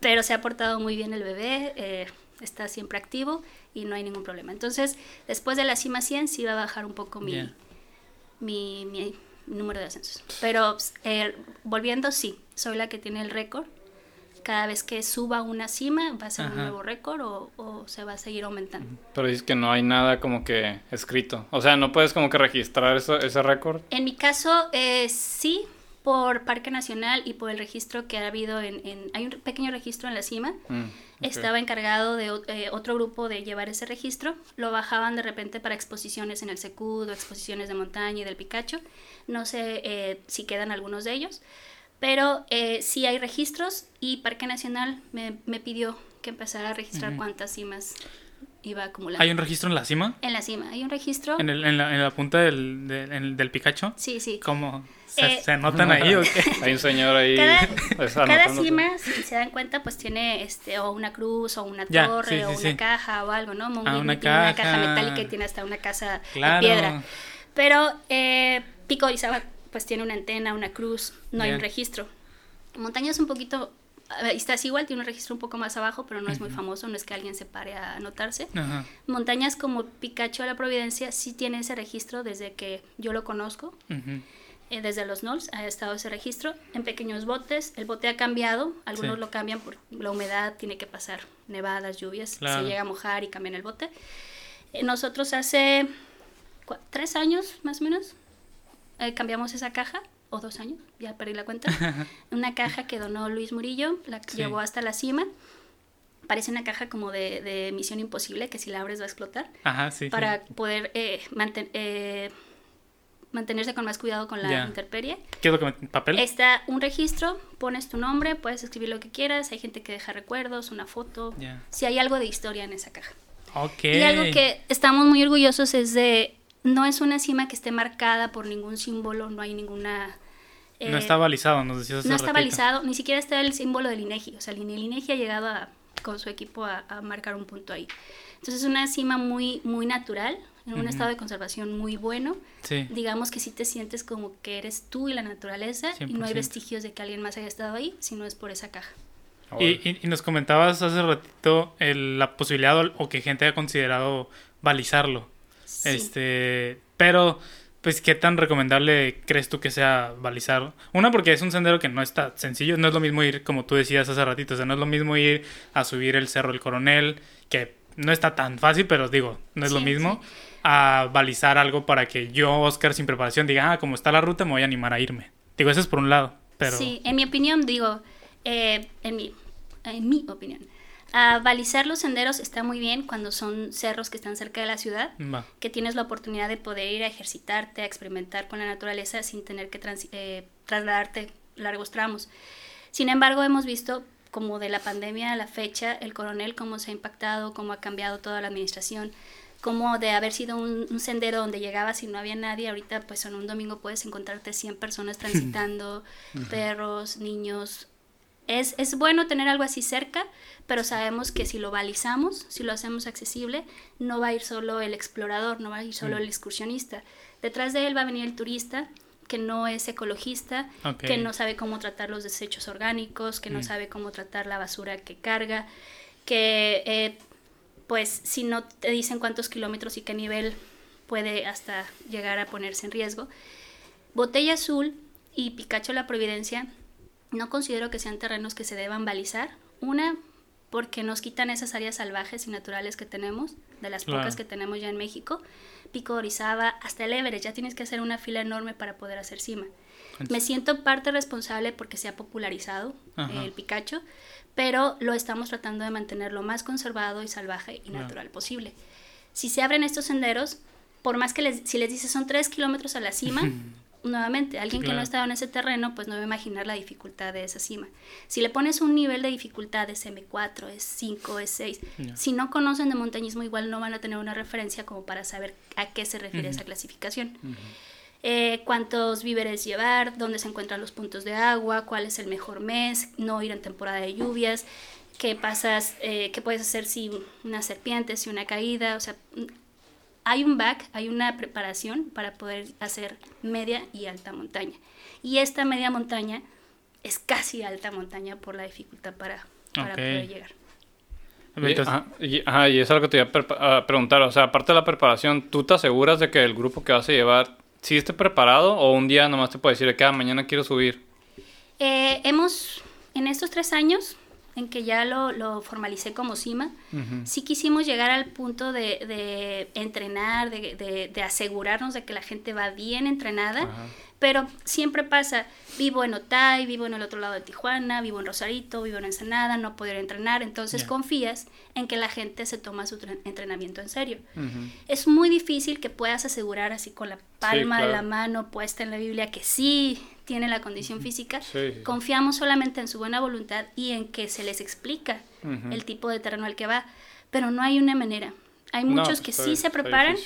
Speaker 3: pero se ha portado muy bien el bebé, eh, está siempre activo y no hay ningún problema. Entonces, después de la cima 100 sí va a bajar un poco mi, mi, mi número de ascensos. Pero eh, volviendo, sí, soy la que tiene el récord. Cada vez que suba una cima va a ser un
Speaker 1: Ajá.
Speaker 3: nuevo récord o, o se va a seguir aumentando.
Speaker 2: Pero dices que no hay nada como que escrito. O sea, no puedes como que registrar eso, ese récord.
Speaker 3: En mi caso, eh, sí, por Parque Nacional y por el registro que ha habido en... en- hay un pequeño registro en la cima.
Speaker 2: Mm, ok.
Speaker 3: Estaba encargado de eh, otro grupo de llevar ese registro. Lo bajaban de repente para exposiciones en el Secudo, exposiciones de montaña y del Picacho. No sé eh, si quedan algunos de ellos. Pero eh, sí hay registros y Parque Nacional me, me pidió que empezara a registrar cuántas cimas iba acumulando.
Speaker 1: ¿Hay un registro en la cima?
Speaker 3: En la cima, hay un registro.
Speaker 1: ¿En, el- en la, en la punta del, del, en- del Picacho?
Speaker 3: Sí, sí.
Speaker 1: ¿Cómo? ¿Se,
Speaker 3: Eh,
Speaker 1: se anotan ahí o qué?
Speaker 2: Hay un señor ahí.
Speaker 3: Cada, cima, si se dan cuenta, pues tiene este o una cruz o una
Speaker 1: Ya,
Speaker 3: torre
Speaker 1: sí,
Speaker 3: o
Speaker 1: sí,
Speaker 3: una
Speaker 1: sí.
Speaker 3: caja o algo, ¿no? Mowgli
Speaker 1: Ah, una
Speaker 3: tiene una caja
Speaker 1: caja.
Speaker 3: metálica y tiene hasta una casa
Speaker 1: Claro.
Speaker 3: de piedra. Pero eh, Pico Orizaba pues tiene una antena, una cruz, no hay un registro. Montaña es un poquito, estás igual, tiene un registro un poco más abajo, pero no es muy famoso, no es que alguien se pare a anotarse.
Speaker 1: Ajá.
Speaker 3: Montañas como Picacho de la Providencia sí tiene ese registro desde que yo lo conozco. Eh, desde los NOLS ha estado ese registro en pequeños botes. El bote ha cambiado, algunos
Speaker 1: Sí.
Speaker 3: lo cambian por la humedad, tiene que pasar nevadas, lluvias,
Speaker 1: Claro.
Speaker 3: se llega a mojar y cambian el bote. Eh, nosotros hace tres años más o menos eh, cambiamos esa caja, o dos años, ya perdí la cuenta. una caja que donó Luis Murillo, la
Speaker 1: Sí.
Speaker 3: llevó hasta la cima. Parece una caja como de, de Misión Imposible, que si la abres va a explotar
Speaker 1: Ajá, sí. sí.
Speaker 3: para poder eh, manten- eh, mantenerse con más cuidado con la
Speaker 1: Ya.
Speaker 3: intemperie.
Speaker 1: ¿Qué es lo que me- ¿Papel?
Speaker 3: Está un registro, pones tu nombre, puedes escribir lo que quieras, hay gente que deja recuerdos, una foto,
Speaker 1: Ya.
Speaker 3: si hay algo de historia en esa caja.
Speaker 1: Ok.
Speaker 3: Y algo que estamos muy orgullosos es de, no es una cima que esté marcada por ningún símbolo, no hay ninguna... eh,
Speaker 1: no está balizado, nos decías hace
Speaker 3: no está
Speaker 1: ratito.
Speaker 3: balizado, ni siquiera está el símbolo del INEGI. O sea, el INEGI ha llegado a- con su equipo a, a marcar un punto ahí. Entonces es una cima muy, muy natural, en un estado de conservación muy bueno.
Speaker 1: Sí.
Speaker 3: Digamos que sí te sientes como que eres tú y la naturaleza y no hay
Speaker 1: 100%.
Speaker 3: vestigios de que alguien más haya estado ahí, sino es por esa caja.
Speaker 1: Y, y- y nos comentabas hace ratito el- la posibilidad o, o que gente haya considerado balizarlo.
Speaker 3: Sí.
Speaker 1: Este, pero, pues, ¿qué tan recomendable crees tú que sea balizar? Una, porque es un sendero que no está sencillo, no es lo mismo ir, como tú decías hace ratito, o sea, no es lo mismo ir a subir el Cerro del Coronel, que no está tan fácil, pero digo, no es lo
Speaker 3: Sí,
Speaker 1: mismo, a balizar algo para que yo, Oscar, sin preparación, diga, ah, como está la ruta, me voy a animar a irme. Digo, eso es por un lado, pero...
Speaker 3: Sí, en mi opinión, digo, eh, en, mi, en mi opinión, ah, balizar los senderos está muy bien cuando son cerros que están cerca de la ciudad.
Speaker 1: Va.
Speaker 3: que tienes la oportunidad de poder ir a ejercitarte, a experimentar con la naturaleza sin tener que trans- eh, trasladarte largos tramos. Sin embargo, hemos visto como de la pandemia a la fecha, el coronel, cómo se ha impactado, cómo ha cambiado toda la administración, cómo de haber sido un, un sendero donde llegabas y no había nadie, ahorita pues en un domingo puedes encontrarte 100 personas transitando, perros, niños, es, es bueno tener algo así cerca, pero sabemos que si lo balizamos, si lo hacemos accesible, no va a ir solo el explorador, no va a ir solo el excursionista. Detrás de él va a venir el turista que no es ecologista, que no sabe cómo tratar los desechos orgánicos, que no
Speaker 1: Mm.
Speaker 3: sabe cómo tratar la basura que carga, que eh, pues si no te dicen cuántos kilómetros y qué nivel puede hasta llegar a ponerse en riesgo. Botella Azul y Picacho La Providencia no considero que sean terrenos que se deban balizar. Una, porque nos quitan esas áreas salvajes y naturales que tenemos, de las
Speaker 1: Claro.
Speaker 3: pocas que tenemos ya en México. Pico Orizaba, hasta el Everest, ya tienes que hacer una fila enorme para poder hacer cima. Me siento parte responsable porque se ha popularizado el Picacho, pero lo estamos tratando de mantener lo más conservado y salvaje y natural posible. Si se abren estos senderos, por más que les, si les dices son tres kilómetros a la cima, nuevamente, alguien que no ha estado en ese terreno, pues no va a imaginar la dificultad de esa cima. Si le pones un nivel de dificultad, es M4, es 5, es 6, si no conocen de montañismo, igual no van a tener una referencia como para saber a qué se refiere esa clasificación. Eh, cuántos víveres llevar, dónde se encuentran los puntos de agua, cuál es el mejor mes, no ir en temporada de lluvias, qué pasas, eh, qué puedes hacer si una serpiente, si una caída, o sea, hay un back, hay una preparación para poder hacer media y alta montaña. Y esta media montaña es casi alta montaña por la dificultad para, poder llegar.
Speaker 2: Y, ajá, y, eso es lo que te iba a, preguntar. O sea, aparte de la preparación, ¿tú te aseguras de que el grupo que vas a llevar sí esté preparado o un día nomás te puede decir que ah, mañana quiero subir?
Speaker 3: Eh, hemos, en estos tres años, en que ya lo, lo formalicé como CIMA, sí quisimos llegar al punto de, de entrenar, de, de, de, asegurarnos de que la gente va bien entrenada, pero siempre pasa, vivo en Otay, vivo en el otro lado de Tijuana, vivo en Rosarito, vivo en Ensenada, no poder entrenar, entonces confías en que la gente se toma su entrenamiento en serio. Es muy difícil que puedas asegurar así con la palma de la mano puesta en la Biblia que sí tiene la condición física. Confiamos solamente en su buena voluntad y en que se les explica el tipo de terreno al que va, pero no hay una manera. Hay muchos que sí se preparan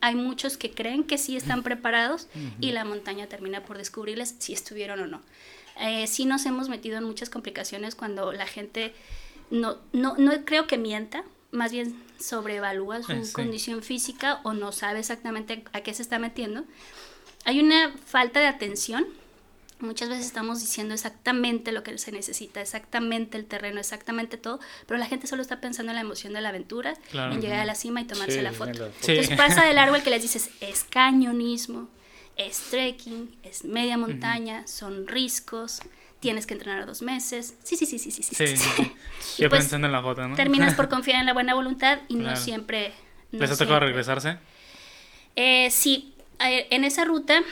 Speaker 3: hay muchos que creen que sí están preparados y la montaña termina por descubrirles si estuvieron o no. Eh, sí nos hemos metido en muchas complicaciones cuando la gente no, no, no creo que mienta, más bien sobrevalúa su eh, condición física o no sabe exactamente a qué se está metiendo. Hay una falta de atención Muchas veces estamos diciendo exactamente lo que se necesita, exactamente el terreno, exactamente todo, pero la gente solo está pensando en la emoción de la aventura, en llegar a la cima y tomarse la foto. Entonces pasa del árbol que les dices, es cañonismo, es trekking, es media montaña, son riscos, tienes que entrenar dos meses. Sí, sí, sí, sí, sí. sí, sí.
Speaker 1: Yo pues pensando en la foto, ¿no?
Speaker 3: Terminas por confiar en la buena voluntad y no siempre...
Speaker 1: ¿Les ha tocado regresarse?
Speaker 3: Eh, sí, eh, en esa ruta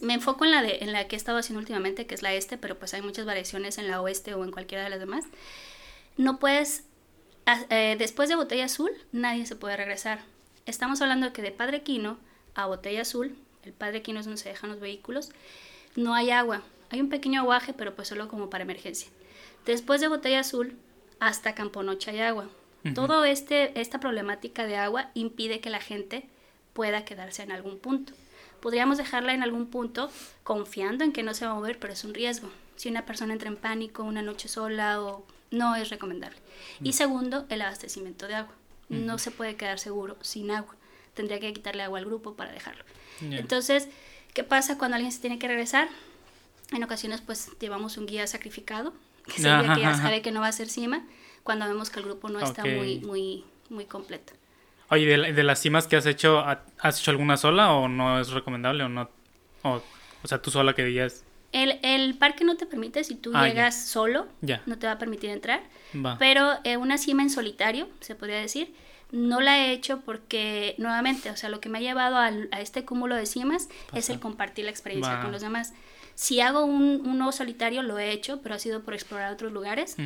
Speaker 3: me enfoco en la, de, en la que he estado haciendo últimamente, que es la este, pero pues hay muchas variaciones en la oeste o en cualquiera de las demás. No puedes, eh, después de Botella Azul, nadie se puede regresar. Estamos hablando de que de Padre Quino a Botella Azul, el Padre Quino es donde se dejan los vehículos, no hay agua. Hay un pequeño aguaje, pero pues solo como para emergencia. Después de Botella Azul, hasta Camponocha hay agua. Todo este, esta problemática de agua impide que la gente pueda quedarse en algún punto podríamos dejarla en algún punto confiando en que no se va a mover, pero es un riesgo. Si una persona entra en pánico una noche sola o no es recomendable. Y mm. segundo, el abastecimiento de agua. No se puede quedar seguro sin agua. Tendría que quitarle agua al grupo para dejarlo. Entonces, ¿qué pasa cuando alguien se tiene que regresar? En ocasiones, pues llevamos un guía sacrificado, que, que ya sabe que no va a ser cima, cuando vemos que el grupo no está muy, muy, muy completo.
Speaker 1: Oye, de, de, las cimas que has hecho, ¿has hecho alguna sola o no es recomendable o no? O, o sea, tú sola que digas.
Speaker 3: El, el, parque no te permite, si tú ah, llegas solo, no te va a permitir entrar. Pero eh, una cima en solitario, se podría decir, no la he hecho porque, nuevamente, o sea, lo que me ha llevado a este cúmulo de cimas es el compartir la experiencia con los demás. Si hago un, uno solitario, lo he hecho, pero ha sido por explorar otros lugares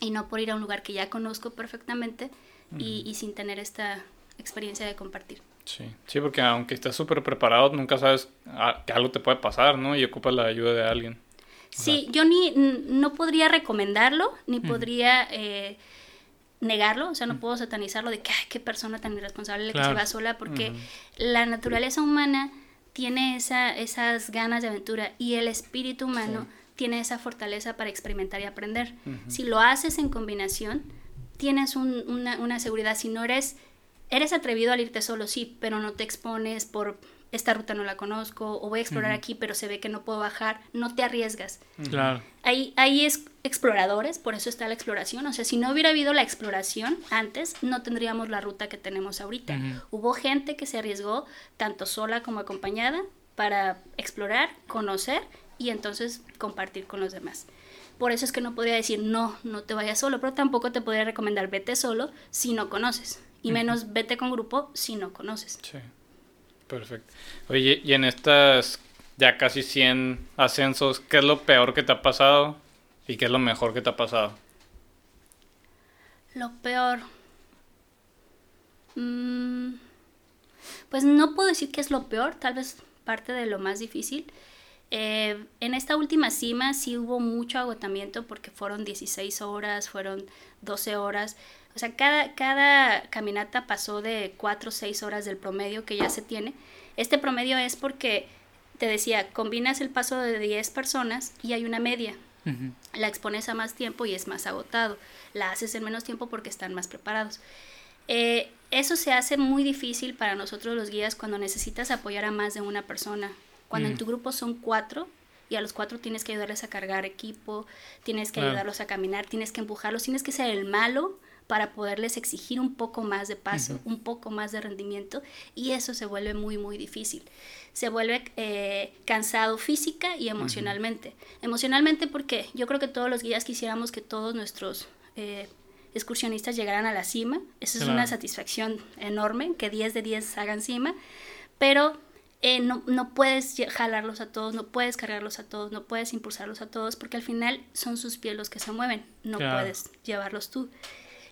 Speaker 3: y no por ir a un lugar que ya conozco perfectamente y, sin tener esta experiencia de compartir.
Speaker 2: Sí, sí, porque aunque estés súper preparado, nunca sabes que algo te puede pasar, ¿no? Y ocupas la ayuda de alguien.
Speaker 3: Sí, yo ni no podría recomendarlo, ni podría eh, negarlo, o sea, no puedo satanizarlo de que, ay, qué persona tan irresponsable que se va sola, porque la naturaleza humana tiene esa, esas ganas de aventura y el espíritu humano tiene esa fortaleza para experimentar y aprender. Si lo haces en combinación, tienes una, una, seguridad. Si no eres, eres atrevido al irte solo, sí, pero no te expones por esta ruta no la conozco o voy a explorar aquí, pero se ve que no puedo bajar, no te arriesgas.
Speaker 1: Claro.
Speaker 3: Ahí, ahí es exploradores, por eso está la exploración. O sea, si no hubiera habido la exploración antes, no tendríamos la ruta que tenemos ahorita. Hubo gente que se arriesgó, tanto sola como acompañada, para explorar, conocer y entonces compartir con los demás. Por eso es que no podría decir, no, no te vayas solo, pero tampoco te podría recomendar vete solo si no conoces. Y menos vete con grupo si no conoces.
Speaker 2: Sí. Perfecto. Oye, y en estas ya casi 100 ascensos, ¿qué es lo peor que te ha pasado y qué es lo mejor que te ha pasado?
Speaker 3: Lo peor. Mm, pues no puedo decir que es lo peor, tal vez parte de lo más difícil. Eh, en esta última cima sí hubo mucho agotamiento porque fueron 16 horas, fueron 12 horas. O sea, cada, cada caminata pasó de 4 o 6 horas del promedio que ya se tiene. Este promedio es porque, te decía, combinas el paso de 10 personas y hay una media. La expones a más tiempo y es más agotado. La haces en menos tiempo porque están más preparados. Eh, eso se hace muy difícil para nosotros los guías cuando necesitas apoyar a más de una persona. Cuando en mm. tu grupo son cuatro y a los cuatro tienes que ayudarles a cargar equipo, tienes que ayudarlos a caminar, tienes que empujarlos, tienes que ser el malo para poderles exigir un poco más de paso, un poco más de rendimiento y eso se vuelve muy, muy difícil. Se vuelve eh, cansado física y emocionalmente. Emocionalmente porque yo creo que todos los guías quisiéramos que todos nuestros eh, excursionistas llegaran a la cima. Esa es una satisfacción enorme, que 10 de 10 hagan cima, pero eh, no, no, puedes jalarlos a todos, no puedes cargarlos a todos, no puedes impulsarlos a todos, porque al final son sus pies los que se mueven, no puedes llevarlos tú.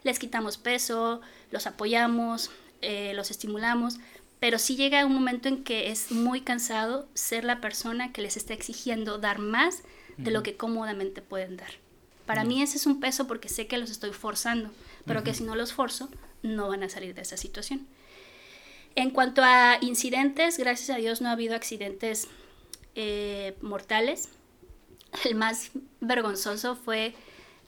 Speaker 3: Les quitamos peso, los apoyamos, eh, los estimulamos, pero sí llega un momento en que es muy cansado ser la persona que les está exigiendo dar más de lo que cómodamente pueden dar. Para mí ese es un peso porque sé que los estoy forzando, pero que si no los forzo, no van a salir de esa situación. En cuanto a incidentes, gracias a Dios no ha habido accidentes eh, mortales. El más vergonzoso fue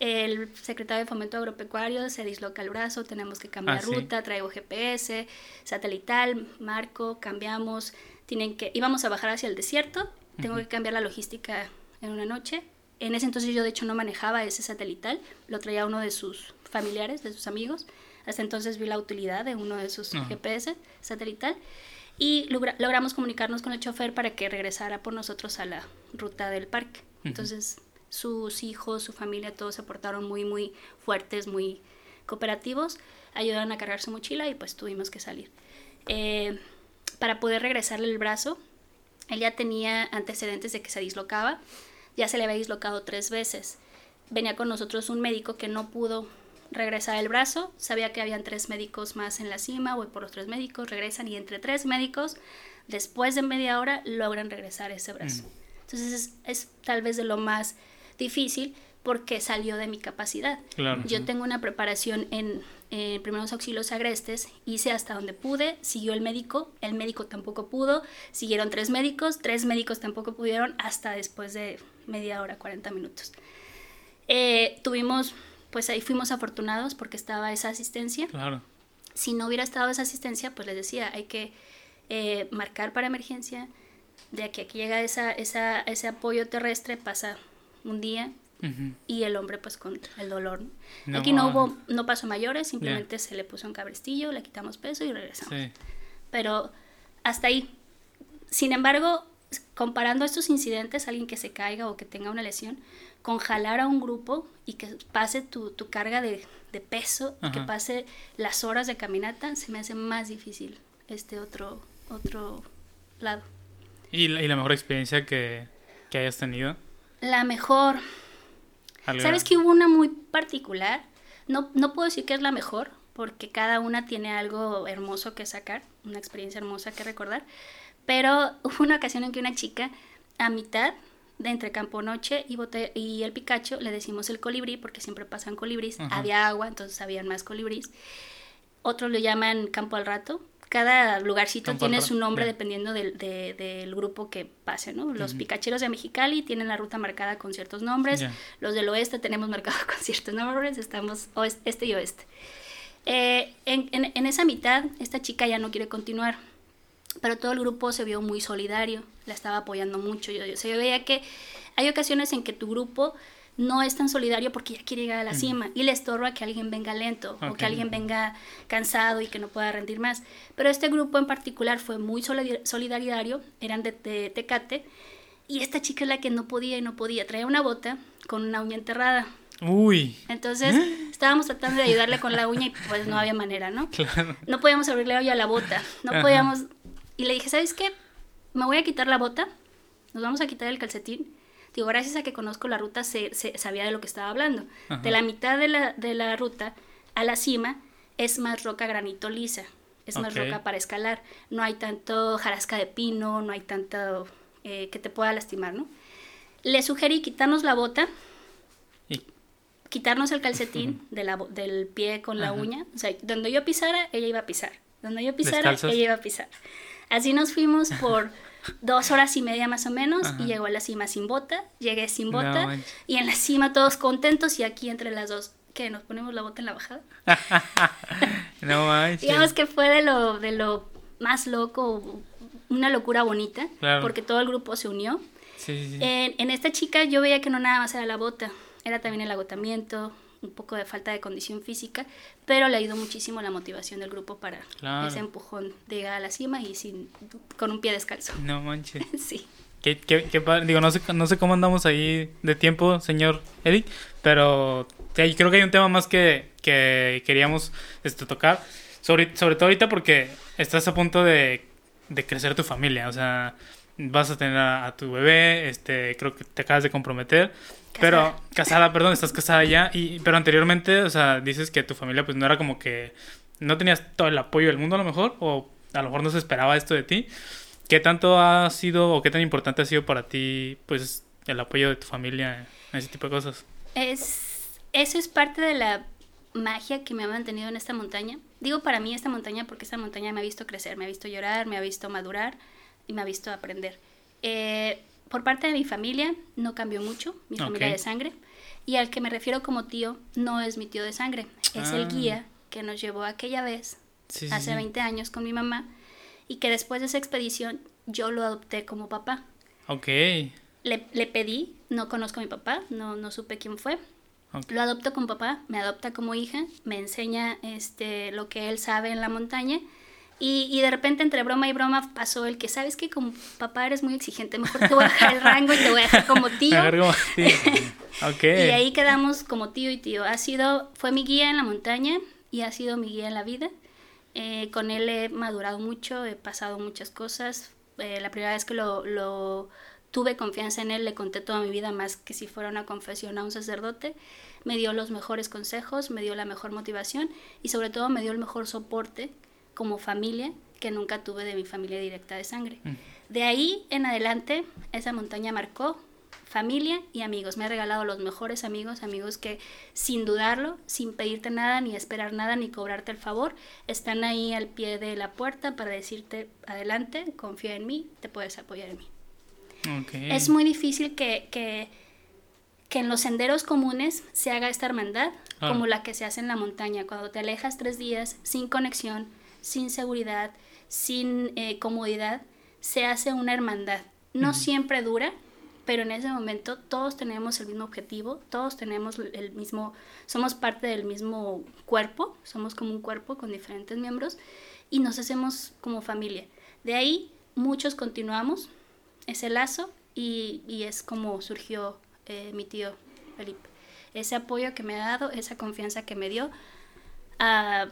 Speaker 3: el secretario de Fomento Agropecuario se disloca el brazo, tenemos que cambiar ah, ruta, traigo GPS, satelital, marco, cambiamos, tienen que, íbamos a bajar hacia el desierto, tengo que cambiar la logística en una noche. En ese entonces yo de hecho no manejaba ese satelital, lo traía uno de sus familiares, de sus amigos. Hasta entonces vi la utilidad de uno de sus GPS satelital y logramos comunicarnos con el chofer para que regresara por nosotros a la ruta del parque. Entonces sus hijos, su familia, todos se portaron muy, muy fuertes, muy cooperativos, ayudaron a cargar su mochila y pues tuvimos que salir. Eh, para poder regresarle el brazo, él ya tenía antecedentes de que se dislocaba, ya se le había dislocado tres veces. Venía con nosotros un médico que no pudo regresar el brazo, sabía que habían tres médicos más en la cima, voy por los tres médicos, regresan y entre tres médicos, después de media hora, logran regresar ese brazo. Mm. Entonces es, es, tal vez de lo más difícil porque salió de mi capacidad. Yo tengo una preparación en, primeros auxilios agrestes, hice hasta donde pude, siguió el médico, el médico tampoco pudo, siguieron tres médicos, tres médicos tampoco pudieron hasta después de media hora, 40 minutos. Eh, tuvimos, pues ahí fuimos afortunados porque estaba esa asistencia.
Speaker 1: Claro.
Speaker 3: Si no hubiera estado esa asistencia, pues les decía, hay que eh, marcar para emergencia, de aquí a que llega esa, esa, ese apoyo terrestre pasa un día y el hombre pues con el dolor. Aquí no hubo, no pasó mayores, simplemente se le puso un cabrestillo, le quitamos peso y regresamos. Pero hasta ahí. Sin embargo, comparando estos incidentes, alguien que se caiga o que tenga una lesión, con jalar a un grupo y que pase tu, tu carga de, de peso, que pase las horas de caminata, se me hace más difícil este otro, otro lado.
Speaker 1: ¿Y la, y la mejor experiencia que, que hayas tenido?
Speaker 3: La mejor. ¿Sabes que hubo una muy particular? No, no puedo decir que es la mejor, porque cada una tiene algo hermoso que sacar, una experiencia hermosa que recordar. Pero hubo una ocasión en que una chica, a mitad de entre Campo Noche y, y el Picacho, le decimos el colibrí, porque siempre pasan colibríes. Había agua, entonces habían más colibríes. Otros lo llaman Campo al Rato, cada lugarcito tiene su nombre dependiendo del, del, grupo que pase, ¿no? Los picacheros de Mexicali tienen la ruta marcada con ciertos nombres, los del oeste tenemos marcado con ciertos nombres, estamos este y oeste. Eh, en, en, esa mitad, esta chica ya no quiere continuar, pero todo el grupo se vio muy solidario, la estaba apoyando mucho. Yo, yo, veía que hay ocasiones en que tu grupo no es tan solidario porque ya quiere llegar a la cima y le estorba que alguien venga lento o que alguien venga cansado y que no pueda rendir más. Pero este grupo en particular fue muy solidario, eran de, Tecate y esta chica es la que no podía y no podía. Traía una bota con una uña enterrada.
Speaker 1: Uy.
Speaker 3: Entonces ¿Eh? estábamos tratando de ayudarle con la uña y pues no había manera, ¿no? Claro. No podíamos abrirle hoy a la bota, no podíamos... Y le dije, ¿sabes qué? Me voy a quitar la bota nos vamos a quitar el calcetín. Digo, gracias a que conozco la ruta, se, se sabía de lo que estaba hablando. De la mitad de la, de la ruta a la cima es más roca granito lisa, es más roca para escalar. No hay tanto jarasca de pino, no hay tanto eh, que te pueda lastimar, ¿no? Le sugerí quitarnos la bota, quitarnos el calcetín de la, del pie con la uña. O sea, donde yo pisara, ella iba a pisar. Donde yo pisara, ella iba a pisar. Así nos fuimos por dos horas y media más o menos y llegó a la cima sin bota, llegué sin bota y en la cima todos contentos y aquí entre las dos que nos ponemos la bota en la bajada. no manches. Digamos que fue de lo, de lo más loco, una locura bonita, porque todo el grupo se unió. En, en, esta chica yo veía que no nada más era la bota, era también el agotamiento, un poco de falta de condición física, pero le ayudó muchísimo la motivación del grupo para ese empujón de llegar a la cima y sin, con un pie descalzo.
Speaker 1: No manches. sí. Qué, qué, qué Digo, no sé, no sé cómo andamos ahí de tiempo, señor Eric, pero creo que hay un tema más que, que queríamos este, tocar. Sobre, sobre todo ahorita porque estás a punto de, de crecer tu familia. O sea, vas a tener a, tu bebé, este, creo que te acabas de comprometer. Pero, casada, perdón, estás casada ya. Y, pero anteriormente, o sea, dices que tu familia pues no era como que... No tenías todo el apoyo del mundo a lo mejor, o a lo mejor no se esperaba esto de ti. ¿Qué tanto ha sido o qué tan importante ha sido para ti, pues, el apoyo de tu familia en ese tipo de cosas?
Speaker 3: Es, eso es parte de la magia que me ha mantenido en esta montaña. Digo para mí esta montaña porque esta montaña me ha visto crecer, me ha visto llorar, me ha visto madurar y me ha visto aprender. Eh, por parte de mi familia no cambió mucho, mi familia de sangre. Y al que me refiero como tío no es mi tío de sangre, es el ah. guía que nos llevó aquella vez, hace 20 años con mi mamá, y que después de esa expedición yo lo adopté como papá.
Speaker 1: Ok.
Speaker 3: Le, le pedí, no conozco a mi papá, no, no supe quién fue. Lo adopto como papá, me adopta como hija, me enseña este, lo que él sabe en la montaña y, y, de repente entre broma y broma pasó el que, ¿sabes que Como papá eres muy exigente, mejor te voy a dejar el rango y te voy a dejar como tío. okay. y ahí quedamos como tío y tío. Ha sido, fue mi guía en la montaña y ha sido mi guía en la vida. Eh, con él he madurado mucho, he pasado muchas cosas. Eh, la primera vez que lo, lo tuve confianza en él, le conté toda mi vida más que si fuera una confesión a un sacerdote. Me dio los mejores consejos, me dio la mejor motivación y sobre todo me dio el mejor soporte como familia que nunca tuve de mi familia directa de sangre. Mm. De ahí en adelante, esa montaña marcó familia y amigos. Me ha regalado los mejores amigos, amigos que sin dudarlo, sin pedirte nada, ni esperar nada, ni cobrarte el favor, están ahí al pie de la puerta para decirte, adelante, confía en mí, te puedes apoyar en mí. Es muy difícil que, que, que, en los senderos comunes se haga esta hermandad ah. como la que se hace en la montaña, cuando te alejas tres días sin conexión, sin seguridad, sin eh, comodidad, se hace una hermandad. No siempre dura, pero en ese momento todos tenemos el mismo objetivo, todos tenemos el mismo, somos parte del mismo cuerpo, somos como un cuerpo con diferentes miembros y nos hacemos como familia. De ahí muchos continuamos ese lazo y, es como surgió eh, mi tío Felipe. Ese apoyo que me ha dado, esa confianza que me dio. a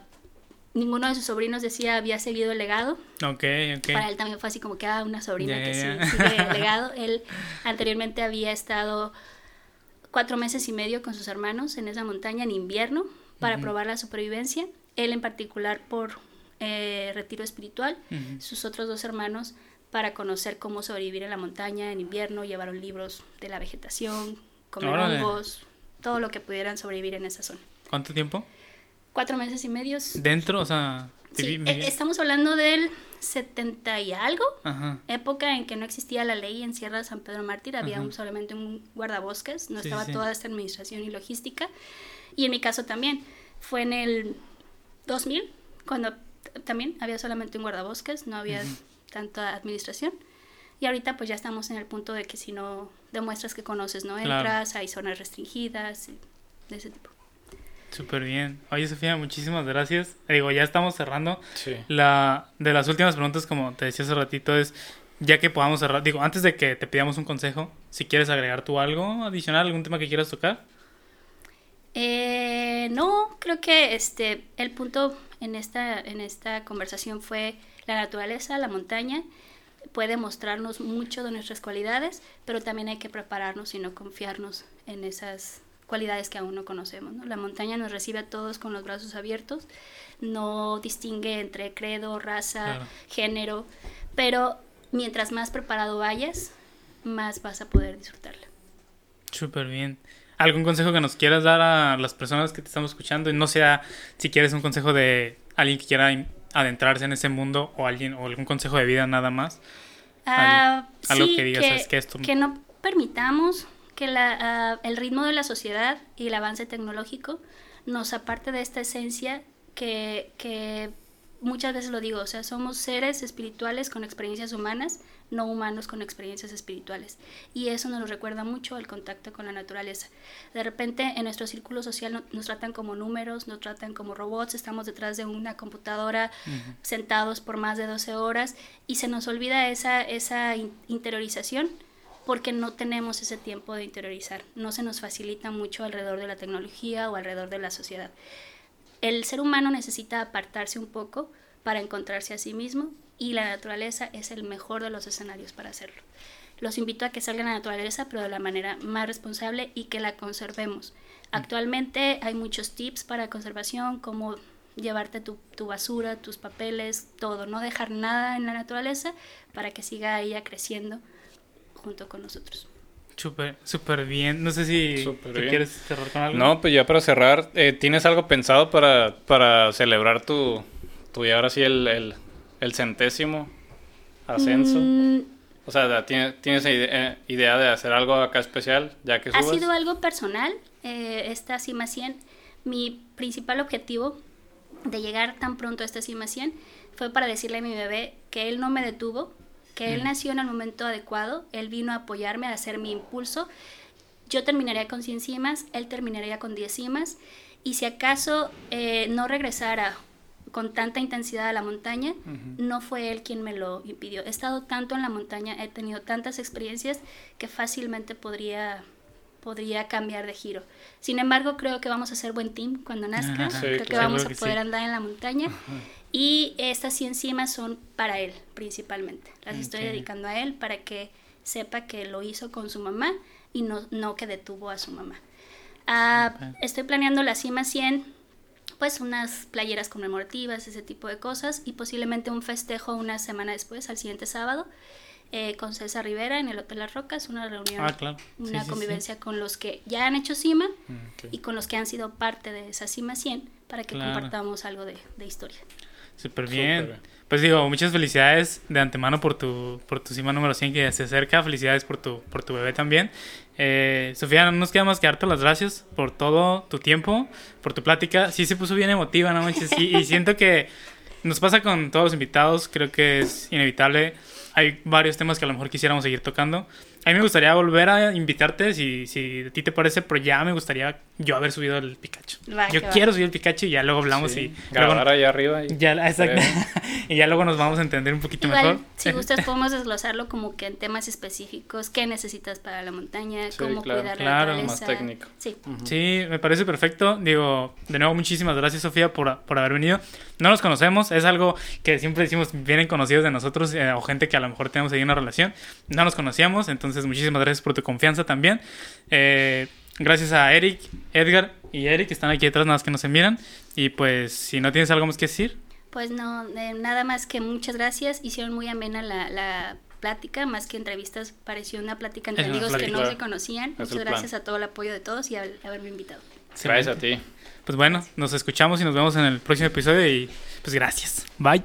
Speaker 3: ninguno de sus sobrinos decía había seguido el legado.
Speaker 1: Ok, ok.
Speaker 3: Para él también fue así como que ah, una sobrina que sí sigue el legado. Él anteriormente había estado cuatro meses y medio con sus hermanos en esa montaña en invierno para probar la supervivencia. Él en particular por eh, retiro espiritual, sus otros dos hermanos para conocer cómo sobrevivir en la montaña en invierno, llevaron libros de la vegetación, comer hongos, todo lo que pudieran sobrevivir en esa zona.
Speaker 1: ¿Cuánto tiempo?
Speaker 3: Cuatro meses y medios.
Speaker 1: ¿Dentro? O sea...
Speaker 3: Eh, estamos hablando del 70 y algo, época en que no existía la ley en Sierra de San Pedro Mártir, había solamente un guardabosques, no estaba toda esta administración y logística. Y en mi caso también, fue en el 2000, cuando también había solamente un guardabosques, no había tanta administración. Y ahorita pues ya estamos en el punto de que si no demuestras que conoces, no entras, hay zonas restringidas, de ese tipo.
Speaker 1: Súper bien. Oye, Sofía, muchísimas gracias. Digo, ya estamos cerrando. Sí. La, de las últimas preguntas, como te decía hace ratito, es, ya que podamos cerrar, digo, antes de que te pidamos un consejo, si quieres agregar tú algo adicional, algún tema que quieras tocar.
Speaker 3: Eh, no, creo que este, el punto en esta, en esta conversación fue la naturaleza, la montaña, puede mostrarnos mucho de nuestras cualidades, pero también hay que prepararnos y no confiarnos en esas cualidades que aún no conocemos. La montaña nos recibe a todos con los brazos abiertos, no distingue entre credo, raza, género, pero mientras más preparado vayas, más vas a poder disfrutarla.
Speaker 1: Súper bien. ¿Algún consejo que nos quieras dar a las personas que te estamos escuchando? Y no sea si quieres un consejo de alguien que quiera adentrarse en ese mundo o alguien o algún consejo de vida nada más.
Speaker 3: Ah, algo que digas que, esto... que no permitamos que la, ah, el ritmo de la sociedad y el avance tecnológico nos aparte de esta esencia que, que muchas veces lo digo, o sea, somos seres espirituales con experiencias humanas, no humanos con experiencias espirituales. Y eso nos lo recuerda mucho el contacto con la naturaleza. De repente en nuestro círculo social nos tratan como números, nos tratan como robots, estamos detrás de una computadora sentados por más de 12 horas y se nos olvida esa, esa interiorización porque no tenemos ese tiempo de interiorizar, no se nos facilita mucho alrededor de la tecnología o alrededor de la sociedad el ser humano necesita apartarse un poco para encontrarse a sí mismo y la naturaleza es el mejor de los escenarios para hacerlo. Los invito a que salgan a la naturaleza, pero de la manera más responsable y que la conservemos. Actualmente hay muchos tips para conservación, como llevarte tu, tu, basura, tus papeles, todo, no dejar nada en la naturaleza para que siga ella creciendo junto con nosotros.
Speaker 1: Súper, súper bien. No sé si quieres cerrar con algo.
Speaker 2: No, pues ya para cerrar, eh, ¿tienes algo pensado para, para celebrar tu, tu y ahora sí el, el, centésimo ascenso? Mm. O sea, ¿tienes, tienes eh, idea de hacer algo acá especial ya que
Speaker 3: subas? Ha sido algo personal, eh, esta cima 100. Mi principal objetivo de llegar tan pronto a esta cima 100 fue para decirle a mi bebé que él no me detuvo, que él nació en el momento adecuado, él vino a apoyarme, a hacer mi impulso. Yo terminaría con 100 cimas, él terminaría con 10 cimas, y si acaso eh, no regresara con tanta intensidad a la montaña, no fue él quien me lo impidió. He estado tanto en la montaña, he tenido tantas experiencias que fácilmente podría podría cambiar de giro. Sin embargo, creo que vamos a ser buen team cuando nazca. creo que vamos a poder andar en la montaña. Y estas 100 cimas son para él, principalmente. Las estoy dedicando a él para que sepa que lo hizo con su mamá y no, no que detuvo a su mamá. Ah, estoy planeando la cima 100, pues unas playeras conmemorativas, ese tipo de cosas, y posiblemente un festejo una semana después, al siguiente sábado. Eh, con César Rivera en el Hotel Las Rocas, una reunión, ah, una convivencia con los que ya han hecho cima mm, y con los que han sido parte de esa cima 100 para que compartamos algo de, de historia.
Speaker 1: Súper bien. Pues digo, muchas felicidades de antemano por tu, por tu cima número 100 que se acerca. Felicidades por tu, por tu bebé también. Eh, Sofía, no nos queda más que darte las gracias por todo tu tiempo, por tu plática. Sí se puso bien emotiva, ¿no manches? y siento que nos pasa con todos los invitados. Creo que es inevitable. Hay varios temas que a lo mejor quisiéramos seguir tocando. A mí me gustaría volver a invitarte, si, si a ti te parece, pero ya me gustaría yo haber subido el Pikachu. yo quiero subir el Pikachu y ya luego hablamos y...
Speaker 2: Grabar allá arriba.
Speaker 1: Y, ya, exacto. y ya luego nos vamos a entender un poquito mejor.
Speaker 3: Si gustas podemos desglosarlo como que en temas específicos, qué necesitas para la montaña, cómo cuidar la claro, más técnico.
Speaker 1: Sí. sí, me parece perfecto. Digo, de nuevo muchísimas gracias Sofía por, por haber venido. No nos conocemos, es algo que siempre decimos, vienen conocidos de nosotros eh, o gente que a lo mejor tenemos ahí una relación. No nos conocíamos, entonces entonces, muchísimas gracias por tu confianza también. Eh, gracias a Eric, Edgar y Eric que están aquí detrás, nada más que nos miran. Y pues, si no tienes algo más que decir.
Speaker 3: Pues no, nada más que muchas gracias. Hicieron muy amena la, la plática, más que entrevistas, pareció una plática entre amigos que no se conocían. muchas gracias a todo el apoyo de todos y a, haberme invitado.
Speaker 2: Gracias a ti.
Speaker 1: Pues bueno, nos escuchamos y nos vemos en el próximo episodio y pues gracias. Bye.